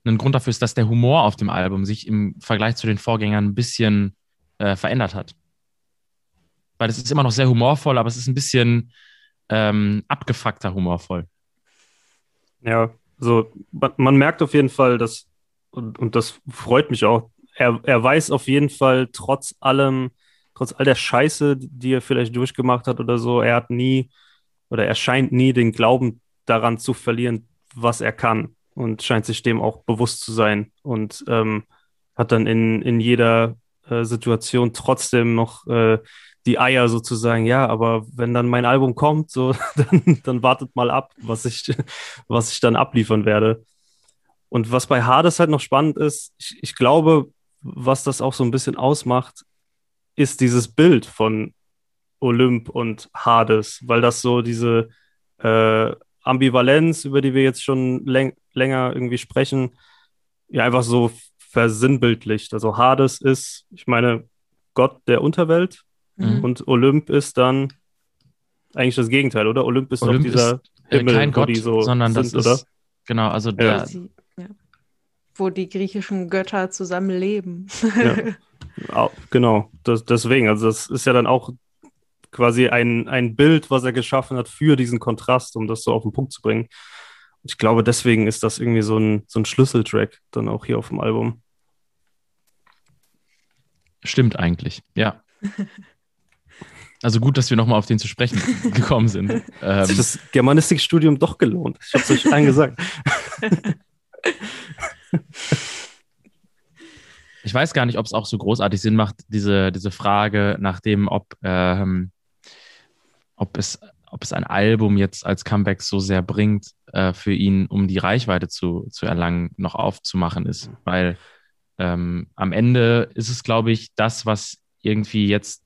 ein Grund dafür ist, dass der Humor auf dem Album sich im Vergleich zu den Vorgängern ein bisschen äh, verändert hat. Weil es ist immer noch sehr humorvoll, aber es ist ein bisschen ähm, abgefuckter humorvoll. Ja, so man, man, merkt auf jeden Fall, dass, und, und das freut mich auch, er, er weiß auf jeden Fall trotz allem trotz all der Scheiße, die er vielleicht durchgemacht hat oder so, er hat nie oder er scheint nie den Glauben daran zu verlieren, was er kann und scheint sich dem auch bewusst zu sein und ähm, hat dann in, in jeder äh, Situation trotzdem noch äh, die Eier sozusagen, ja, aber wenn dann mein Album kommt, so, (laughs) dann, dann wartet mal ab, was ich, was ich dann abliefern werde. Und was bei Hades halt noch spannend ist, ich, ich glaube, was das auch so ein bisschen ausmacht, ist dieses Bild von Olymp und Hades, weil das so diese äh, Ambivalenz, über die wir jetzt schon läng länger irgendwie sprechen, ja einfach so versinnbildlicht. Also Hades ist, ich meine, Gott der Unterwelt mhm. und Olymp ist dann eigentlich das Gegenteil, oder? Olymp ist Olymp doch dieser ist, äh, Himmel, kein wo Gott, die so sondern sind, das oder? ist genau, also der, Sie, ja. Wo die griechischen Götter zusammen leben. Ja. (laughs) Au- Genau, das, deswegen, also das ist ja dann auch quasi ein, ein Bild, was er geschaffen hat für diesen Kontrast, um das so auf den Punkt zu bringen. Und ich glaube, deswegen ist das irgendwie so ein, so ein Schlüsseltrack dann auch hier auf dem Album. stimmt eigentlich, ja. Also gut, dass wir nochmal auf den zu sprechen (laughs) gekommen sind. Ähm, das Germanistikstudium doch gelohnt. Ich habe es euch allen gesagt. (laughs) Ich weiß gar nicht, ob es auch so großartig Sinn macht, diese, diese Frage nach dem, ob, ähm, ob, es, ob es ein Album jetzt als Comeback so sehr bringt, äh, für ihn, um die Reichweite zu, zu erlangen, noch aufzumachen ist. Weil ähm, am Ende ist es, glaube ich, das, was irgendwie jetzt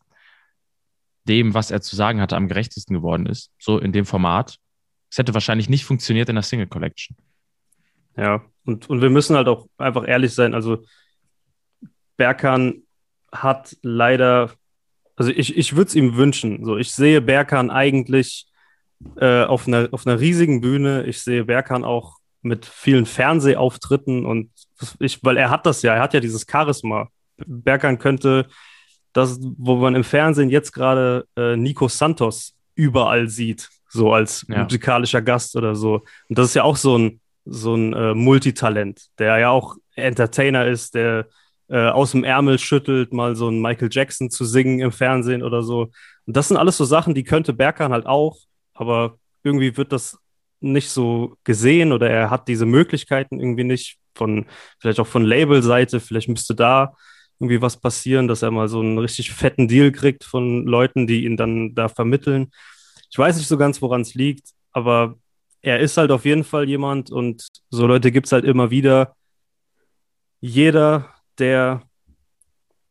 dem, was er zu sagen hatte, am gerechtesten geworden ist. So in dem Format. Es hätte wahrscheinlich nicht funktioniert in der Single Collection. Ja, und, und wir müssen halt auch einfach ehrlich sein. Also, Berkan hat leider, also ich, ich würde es ihm wünschen. So, ich sehe Berkan eigentlich äh, auf, einer, auf einer riesigen Bühne. Ich sehe Berkan auch mit vielen Fernsehauftritten und ich, weil er hat das ja, er hat ja dieses Charisma. Berkan könnte das, wo man im Fernsehen jetzt gerade äh, Nico Santos überall sieht, so als Ja. musikalischer Gast oder so. Und das ist ja auch so ein, so ein äh, Multitalent, der ja auch Entertainer ist, der äh, aus dem Ärmel schüttelt, mal so ein Michael Jackson zu singen im Fernsehen oder so. Und das sind alles so Sachen, die könnte Berkan halt auch, aber irgendwie wird das nicht so gesehen oder er hat diese Möglichkeiten irgendwie nicht von, vielleicht auch von Labelseite, vielleicht müsste da irgendwie was passieren, dass er mal so einen richtig fetten Deal kriegt von Leuten, die ihn dann da vermitteln. Ich weiß nicht so ganz, woran es liegt, aber er ist halt auf jeden Fall jemand und so Leute gibt es halt immer wieder. Jeder, der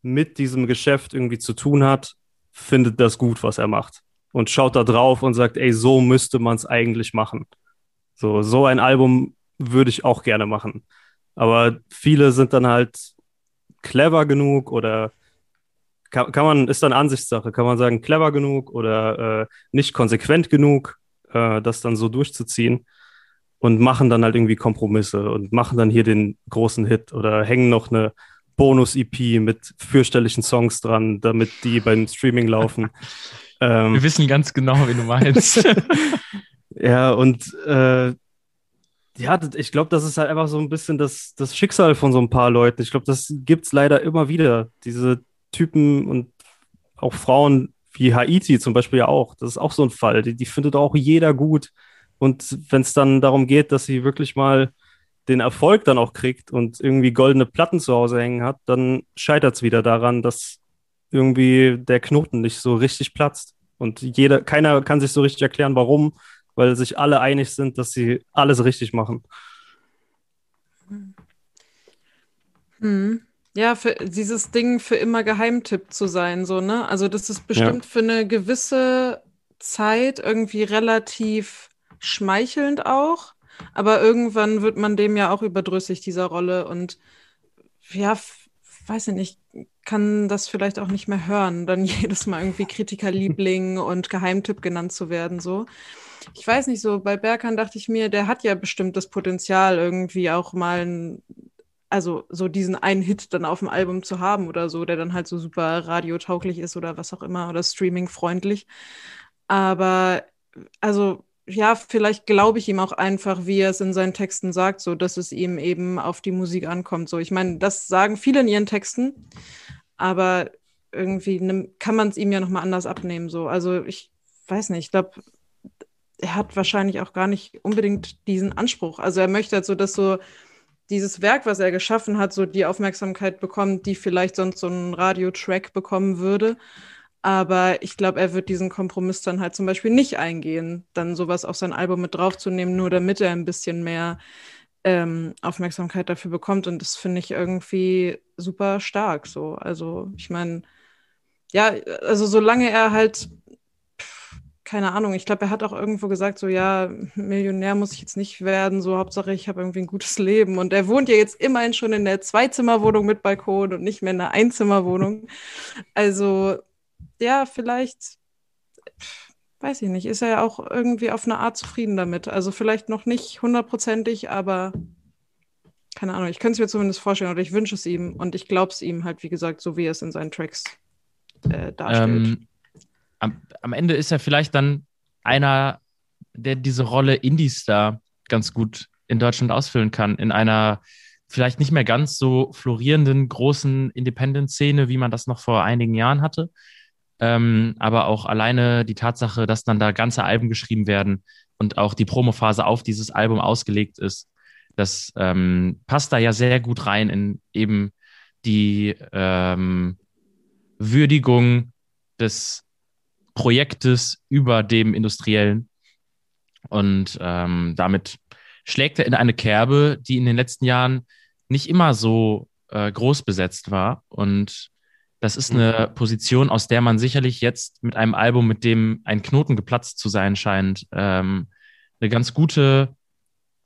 mit diesem Geschäft irgendwie zu tun hat, findet das gut, was er macht. Und schaut da drauf und sagt, ey, so müsste man es eigentlich machen. So, so ein Album würde ich auch gerne machen. Aber viele sind dann halt clever genug oder kann, kann man, ist dann Ansichtssache, kann man sagen, clever genug oder äh, nicht konsequent genug, äh, das dann so durchzuziehen und machen dann halt irgendwie Kompromisse und machen dann hier den großen Hit oder hängen noch eine Bonus-EP mit fürchterlichen Songs dran, damit die beim Streaming laufen. (laughs) ähm, Wir wissen ganz genau, wen du meinst. (laughs) ja, und äh, ja, ich glaube, das ist halt einfach so ein bisschen das, das Schicksal von so ein paar Leuten. Ich glaube, das gibt es leider immer wieder. Diese Typen und auch Frauen wie Haiti zum Beispiel ja auch. Das ist auch so ein Fall. Die, die findet auch jeder gut. Und wenn es dann darum geht, dass sie wirklich mal den Erfolg dann auch kriegt und irgendwie goldene Platten zu Hause hängen hat, dann scheitert es wieder daran, dass irgendwie der Knoten nicht so richtig platzt. Und jeder, keiner kann sich so richtig erklären, warum, weil sich alle einig sind, dass sie alles richtig machen. Hm. Ja, für dieses Ding für immer Geheimtipp zu sein, so, ne? Also das ist bestimmt für eine gewisse Zeit irgendwie relativ schmeichelnd auch, aber irgendwann wird man dem ja auch überdrüssig, dieser Rolle und ja, weiß ich nicht, kann das vielleicht auch nicht mehr hören, dann (laughs) jedes Mal irgendwie Kritikerliebling und Geheimtipp genannt zu werden, so. Ich weiß nicht, so bei Berkan dachte ich mir, der hat ja bestimmt das Potenzial, irgendwie auch mal ein also so diesen einen Hit dann auf dem Album zu haben oder so, der dann halt so super radiotauglich ist oder was auch immer oder streamingfreundlich. Aber also ja, vielleicht glaube ich ihm auch einfach, wie er es in seinen Texten sagt, so dass es ihm eben auf die Musik ankommt. So, ich meine, das sagen viele in ihren Texten, aber irgendwie ne, kann man es ihm ja nochmal anders abnehmen. So. Also ich weiß nicht, ich glaube, er hat wahrscheinlich auch gar nicht unbedingt diesen Anspruch. Also er möchte halt so, dass so dieses Werk, was er geschaffen hat, so die Aufmerksamkeit bekommt, die vielleicht sonst so ein Radiotrack bekommen würde. Aber ich glaube, er wird diesen Kompromiss dann halt zum Beispiel nicht eingehen, dann sowas auf sein Album mit draufzunehmen, nur damit er ein bisschen mehr ähm, Aufmerksamkeit dafür bekommt. Und das finde ich irgendwie super stark. So, also ich meine, ja, also solange er halt keine Ahnung, ich glaube, er hat auch irgendwo gesagt, so ja, Millionär muss ich jetzt nicht werden, so Hauptsache ich habe irgendwie ein gutes Leben. Und er wohnt ja jetzt immerhin schon in der Zweizimmerwohnung mit Balkon und nicht mehr in der Einzimmerwohnung. also ja, vielleicht, weiß ich nicht, ist er ja auch irgendwie auf eine Art zufrieden damit. Also vielleicht noch nicht hundertprozentig, aber keine Ahnung, ich könnte es mir zumindest vorstellen oder ich wünsche es ihm und ich glaube es ihm halt, wie gesagt, so wie er es in seinen Tracks äh, darstellt. Ähm am, am Ende ist er vielleicht dann einer, der diese Rolle Indie-Star ganz gut in Deutschland ausfüllen kann, in einer vielleicht nicht mehr ganz so florierenden großen Independent-Szene, wie man das noch vor einigen Jahren hatte. Ähm, aber auch alleine die Tatsache, dass dann da ganze Alben geschrieben werden und auch die Promophase auf dieses Album ausgelegt ist, das ähm, passt da ja sehr gut rein in eben die ähm, Würdigung des Projektes über dem Industriellen. Und ähm, damit schlägt er in eine Kerbe, die in den letzten Jahren nicht immer so äh, groß besetzt war. Und das ist eine Position, aus der man sicherlich jetzt mit einem Album, mit dem ein Knoten geplatzt zu sein scheint, ähm, eine ganz gute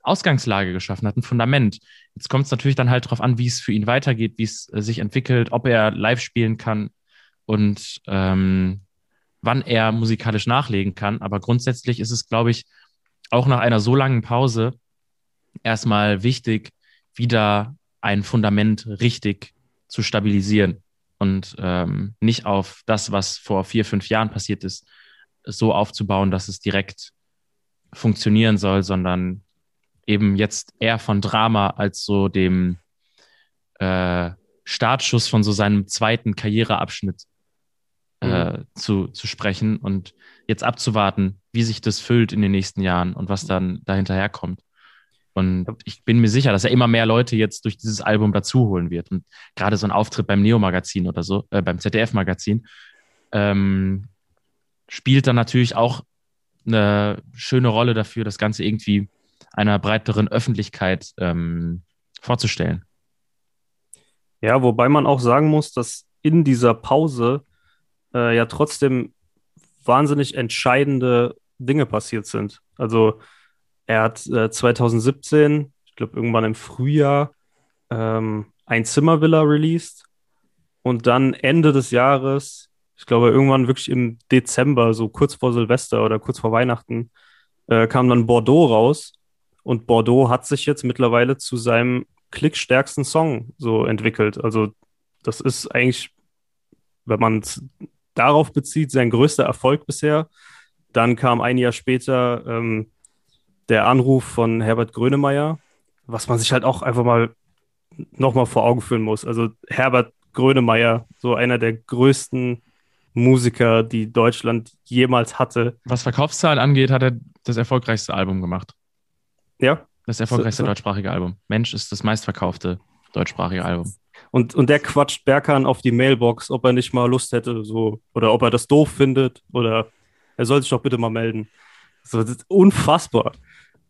Ausgangslage geschaffen hat, ein Fundament. Jetzt kommt es natürlich dann halt darauf an, wie es für ihn weitergeht, wie es äh, sich entwickelt, ob er live spielen kann. Und ähm, wann er musikalisch nachlegen kann. Aber grundsätzlich ist es, glaube ich, auch nach einer so langen Pause erstmal wichtig, wieder ein Fundament richtig zu stabilisieren und ähm, nicht auf das, was vor vier, fünf Jahren passiert ist, so aufzubauen, dass es direkt funktionieren soll, sondern eben jetzt eher von Drama als so dem äh, Startschuss von so seinem zweiten Karriereabschnitt äh, mhm. zu, zu sprechen und jetzt abzuwarten, wie sich das füllt in den nächsten Jahren und was dann dahinterher kommt. Und ich bin mir sicher, dass er immer mehr Leute jetzt durch dieses Album dazu holen wird. Und gerade so ein Auftritt beim Neo-Magazin oder so, äh, beim ZDF-Magazin, ähm, spielt dann natürlich auch eine schöne Rolle dafür, das Ganze irgendwie einer breiteren Öffentlichkeit ähm, vorzustellen. Ja, wobei man auch sagen muss, dass in dieser Pause äh, ja trotzdem wahnsinnig entscheidende Dinge passiert sind. Also er hat äh, 2017, ich glaube irgendwann im Frühjahr, ähm, ein Zimmervilla released und dann Ende des Jahres, ich glaube irgendwann wirklich im Dezember, so kurz vor Silvester oder kurz vor Weihnachten, äh, kam dann Bordeaux raus und Bordeaux hat sich jetzt mittlerweile zu seinem klickstärksten Song so entwickelt. Also das ist eigentlich, wenn man es darauf bezieht, sein größter Erfolg bisher. Dann kam ein Jahr später ähm, der Anruf von Herbert Grönemeyer, was man sich halt auch einfach mal nochmal vor Augen führen muss. Also Herbert Grönemeyer, so einer der größten Musiker, die Deutschland jemals hatte. Was Verkaufszahlen angeht, hat er das erfolgreichste Album gemacht. Ja. Das erfolgreichste so, so. deutschsprachige Album. Mensch ist das meistverkaufte deutschsprachige Album. Und, und der quatscht Berkan auf die Mailbox, ob er nicht mal Lust hätte, so, oder ob er das doof findet, oder er soll sich doch bitte mal melden. So, das ist unfassbar.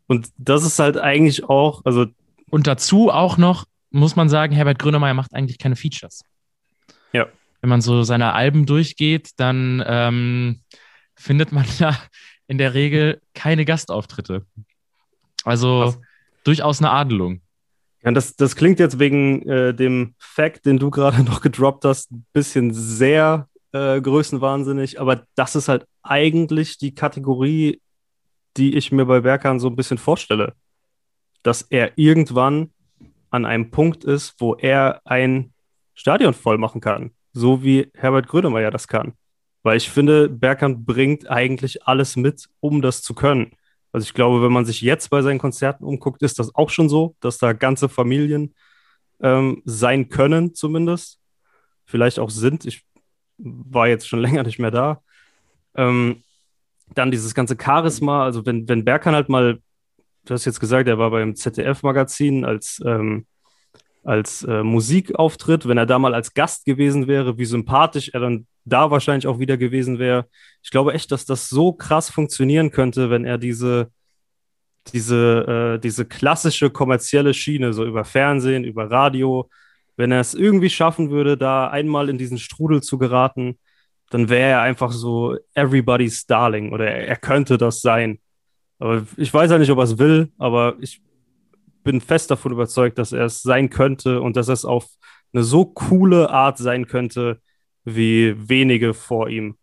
Und das ist halt eigentlich auch, also. Und dazu auch noch, muss man sagen, Herbert Grönemeyer macht eigentlich keine Features. Ja. Wenn man so seine Alben durchgeht, dann ähm, findet man (laughs) da in der Regel keine Gastauftritte. Also Was? durchaus eine Adelung. Ja, das, das klingt jetzt wegen äh, dem Fact, den du gerade (laughs) noch gedroppt hast, ein bisschen sehr äh, größenwahnsinnig, aber das ist halt eigentlich die Kategorie, die ich mir bei Berkan so ein bisschen vorstelle. Dass er irgendwann an einem Punkt ist, wo er ein Stadion voll machen kann, so wie Herbert Grönemeyer das kann. Weil ich finde, Berkan bringt eigentlich alles mit, um das zu können. Also ich glaube, wenn man sich jetzt bei seinen Konzerten umguckt, ist das auch schon so, dass da ganze Familien ähm, sein können, zumindest. Vielleicht auch sind. Ich war jetzt schon (laughs) länger nicht mehr da. Ähm, dann dieses ganze Charisma, also wenn, wenn Berkan halt mal, du hast jetzt gesagt, er war beim ZDF-Magazin als, ähm, als äh, Musikauftritt, wenn er da mal als Gast gewesen wäre, wie sympathisch er dann da wahrscheinlich auch wieder gewesen wäre. Ich glaube echt, dass das so krass funktionieren könnte, wenn er diese, diese, äh, diese klassische kommerzielle Schiene, so über Fernsehen, über Radio, wenn er es irgendwie schaffen würde, da einmal in diesen Strudel zu geraten, dann wäre er einfach so everybody's Darling oder er, er könnte das sein. Aber ich weiß ja nicht, ob er es will, aber ich bin fest davon überzeugt, dass er es sein könnte und dass es auf eine so coole Art sein könnte, wie wenige vor ihm.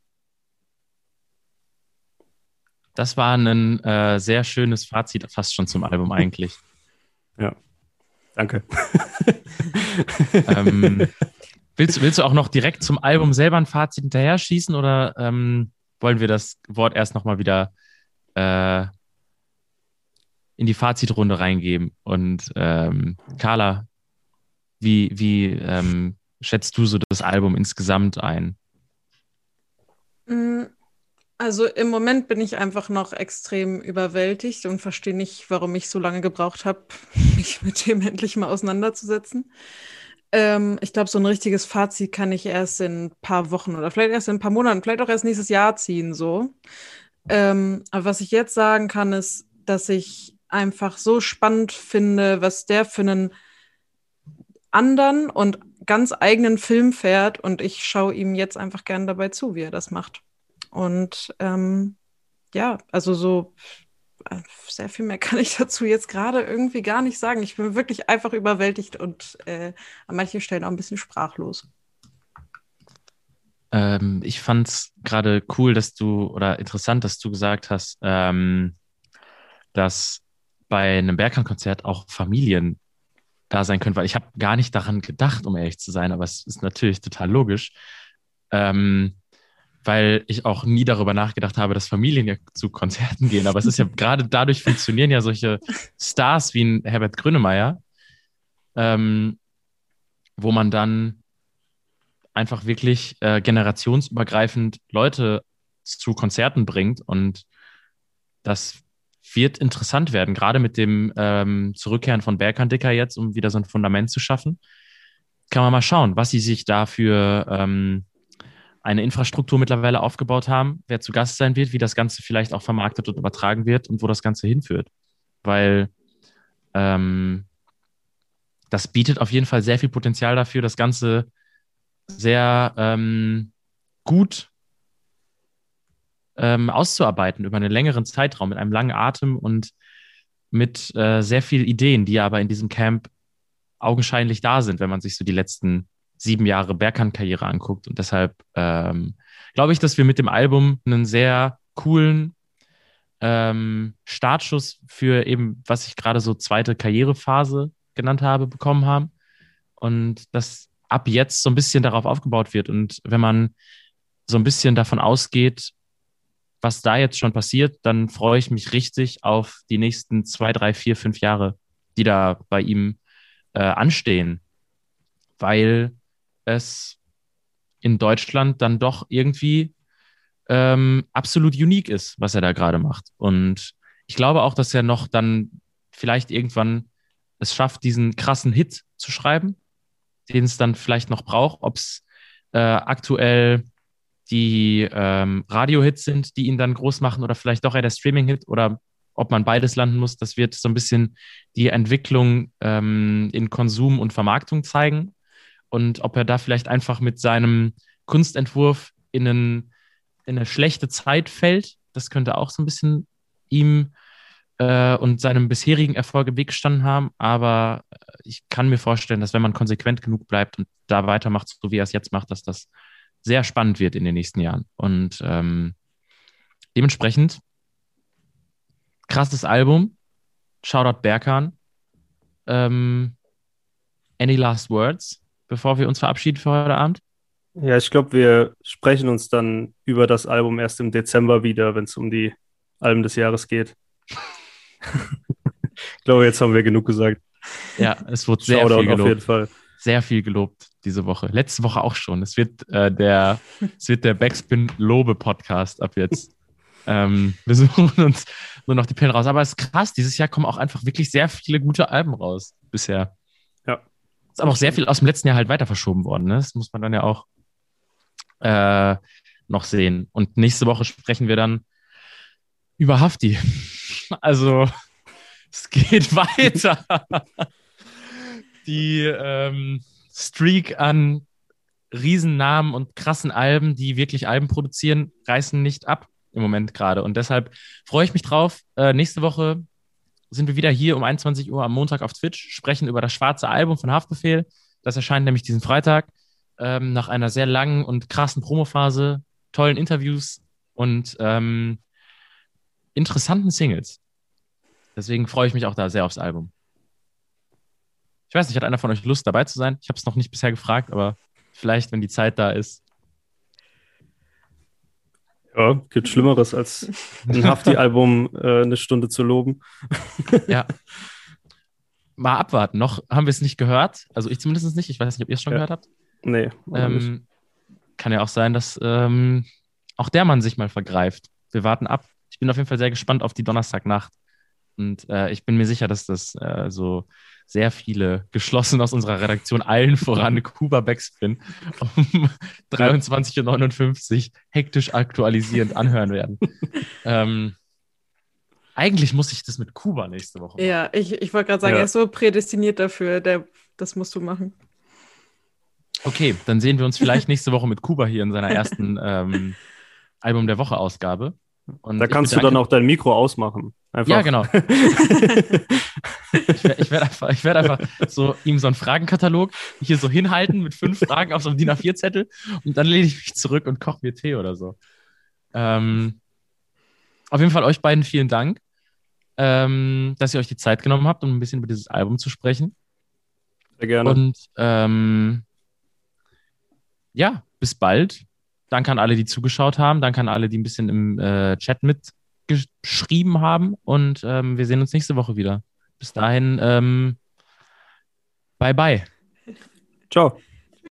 Das war ein äh, sehr schönes Fazit, fast schon zum Album eigentlich. (laughs) ja, danke. ähm, (laughs) willst, willst du auch noch direkt zum Album selber ein Fazit hinterher schießen oder ähm, wollen wir das Wort erst nochmal wieder äh, in die Fazitrunde reingeben? Und ähm, Carla, wie, wie ähm, schätzt du so das Album insgesamt ein? Mm, also im Moment bin ich einfach noch extrem überwältigt und verstehe nicht, warum ich so lange gebraucht habe, (laughs) mich mit dem endlich mal auseinanderzusetzen. Ähm, ich glaube, so ein richtiges Fazit kann ich erst in ein paar Wochen oder vielleicht erst in ein paar Monaten, vielleicht auch erst nächstes Jahr ziehen. So. Ähm, aber was ich jetzt sagen kann, ist, dass ich einfach so spannend finde, was der für einen anderen und ganz eigenen Film fährt und ich schaue ihm jetzt einfach gern dabei zu, wie er das macht. Und ähm, ja, also so sehr viel mehr kann ich (laughs) dazu jetzt gerade irgendwie gar nicht sagen. Ich bin wirklich einfach überwältigt und äh, an manchen Stellen auch ein bisschen sprachlos. Ähm, ich fand es gerade cool, dass du oder interessant, dass du gesagt hast, ähm, dass bei einem Bergkamp-Konzert auch Familien da sein können, weil ich habe gar nicht daran gedacht, um ehrlich zu sein, aber es ist natürlich total logisch, ähm, weil ich auch nie darüber nachgedacht habe, dass Familien ja zu Konzerten gehen. Aber es ist ja (laughs) gerade dadurch funktionieren ja solche Stars wie ein Herbert Grönemeyer, ähm, wo man dann einfach wirklich äh, generationsübergreifend Leute zu Konzerten bringt und das wird interessant werden, gerade mit dem ähm, Zurückkehren von Bergkandicker jetzt, um wieder so ein Fundament zu schaffen. Kann man mal schauen, was sie sich da für ähm, eine Infrastruktur mittlerweile aufgebaut haben, wer zu Gast sein wird, wie das Ganze vielleicht auch vermarktet und übertragen wird und wo das Ganze hinführt. Weil ähm, das bietet auf jeden Fall sehr viel Potenzial dafür, das Ganze sehr ähm, gut ähm, auszuarbeiten über einen längeren Zeitraum mit einem langen Atem und mit äh, sehr vielen Ideen, die aber in diesem Camp augenscheinlich da sind, wenn man sich so die letzten sieben Jahre Bergkamp-Karriere anguckt. Und deshalb ähm, glaube ich, dass wir mit dem Album einen sehr coolen ähm, Startschuss für eben, was ich gerade so zweite Karrierephase genannt habe, bekommen haben. Und dass ab jetzt so ein bisschen darauf aufgebaut wird. Und wenn man so ein bisschen davon ausgeht, was da jetzt schon passiert, dann freue ich mich richtig auf die nächsten zwei, drei, vier, fünf Jahre, die da bei ihm äh, anstehen. Weil es in Deutschland dann doch irgendwie ähm, absolut unique ist, was er da gerade macht. Und ich glaube auch, dass er noch dann vielleicht irgendwann es schafft, diesen krassen Hit zu schreiben, den es dann vielleicht noch braucht, ob es äh, aktuell die ähm, Radio-Hits sind, die ihn dann groß machen oder vielleicht doch eher der Streaming-Hit oder ob man beides landen muss, das wird so ein bisschen die Entwicklung ähm, in Konsum und Vermarktung zeigen und ob er da vielleicht einfach mit seinem Kunstentwurf in, einen, in eine schlechte Zeit fällt. Das könnte auch so ein bisschen ihm äh, und seinem bisherigen Erfolg im Weg gestanden haben. Aber äh, ich kann mir vorstellen, dass wenn man konsequent genug bleibt und da weitermacht, so wie er es jetzt macht, dass das sehr spannend wird in den nächsten Jahren. Und ähm, dementsprechend krasses Album. Shoutout Berkan. Ähm, any last words? Bevor wir uns verabschieden für heute Abend? Ja, ich glaube, wir sprechen uns dann über das Album erst im Dezember wieder, wenn es um die Alben des Jahres geht. (laughs) ich glaube, jetzt haben wir genug gesagt. Ja, es wurde sehr Shoutout viel gelobt. auf jeden Fall. sehr viel gelobt diese Woche. Letzte Woche auch schon. Es wird äh, der, es wird der Backspin Lobe Podcast ab jetzt. (laughs) ähm, wir suchen uns nur noch die Pillen raus. Aber es ist krass, dieses Jahr kommen auch einfach wirklich sehr viele gute Alben raus bisher. Ist aber auch sehr viel aus dem letzten Jahr halt weiter verschoben worden. Ne? Das muss man dann ja auch äh, noch sehen. Und nächste Woche sprechen wir dann über Hafti. (laughs) Also es geht (laughs) weiter. Die ähm, Streak an Riesennamen und krassen Alben, die wirklich Alben produzieren, reißen nicht ab im Moment gerade. Und deshalb freue ich mich drauf. Äh, nächste Woche sind wir wieder hier um 21 Uhr am Montag auf Twitch, sprechen über das schwarze Album von Haftbefehl. Das erscheint nämlich diesen Freitag ähm, nach einer sehr langen und krassen Promophase, tollen Interviews und ähm, interessanten Singles. Deswegen freue ich mich auch da sehr aufs Album. Ich weiß nicht, hat einer von euch Lust dabei zu sein? Ich habe es noch nicht bisher gefragt, aber vielleicht, wenn die Zeit da ist. Ja, gibt Schlimmeres als ein (laughs) Hafti-Album äh, eine Stunde zu loben. ja. Mal abwarten. Noch haben wir es nicht gehört. Also ich zumindest nicht. Ich weiß nicht, ob ihr es schon ja. gehört habt. Nee. Ähm, kann ja auch sein, dass ähm, auch der Mann sich mal vergreift. Wir warten ab. Ich bin auf jeden Fall sehr gespannt auf die Donnerstagnacht. Und äh, ich bin mir sicher, dass das äh, so sehr viele geschlossen aus unserer Redaktion, allen voran Kuba Backspin, um 23.59 Uhr hektisch aktualisierend anhören werden. ähm, eigentlich muss ich das mit Kuba nächste Woche machen. Ja, ich, ich wollte gerade sagen, ja. er ist so prädestiniert dafür, der, das musst du machen. Okay, dann sehen wir uns vielleicht nächste Woche mit Kuba hier in seiner ersten ähm, Album der Woche Ausgabe. Und da kannst du dann auch dein Mikro ausmachen. Einfach. Ja, genau. (laughs) ich werde werd einfach, werd einfach so ihm so einen Fragenkatalog hier so hinhalten mit fünf Fragen auf so einem DIN A4-Zettel und dann lehne ich mich zurück und koche mir Tee oder so. Ähm, auf jeden Fall euch beiden vielen Dank, ähm, dass ihr euch die Zeit genommen habt, um ein bisschen über dieses Album zu sprechen. Sehr gerne. Und ähm, ja, bis bald. Danke an alle, die zugeschaut haben. Danke an alle, die ein bisschen im äh, Chat mitgeschrieben haben. Und ähm, wir sehen uns nächste Woche wieder. Bis dahin, ähm, bye bye. Ciao.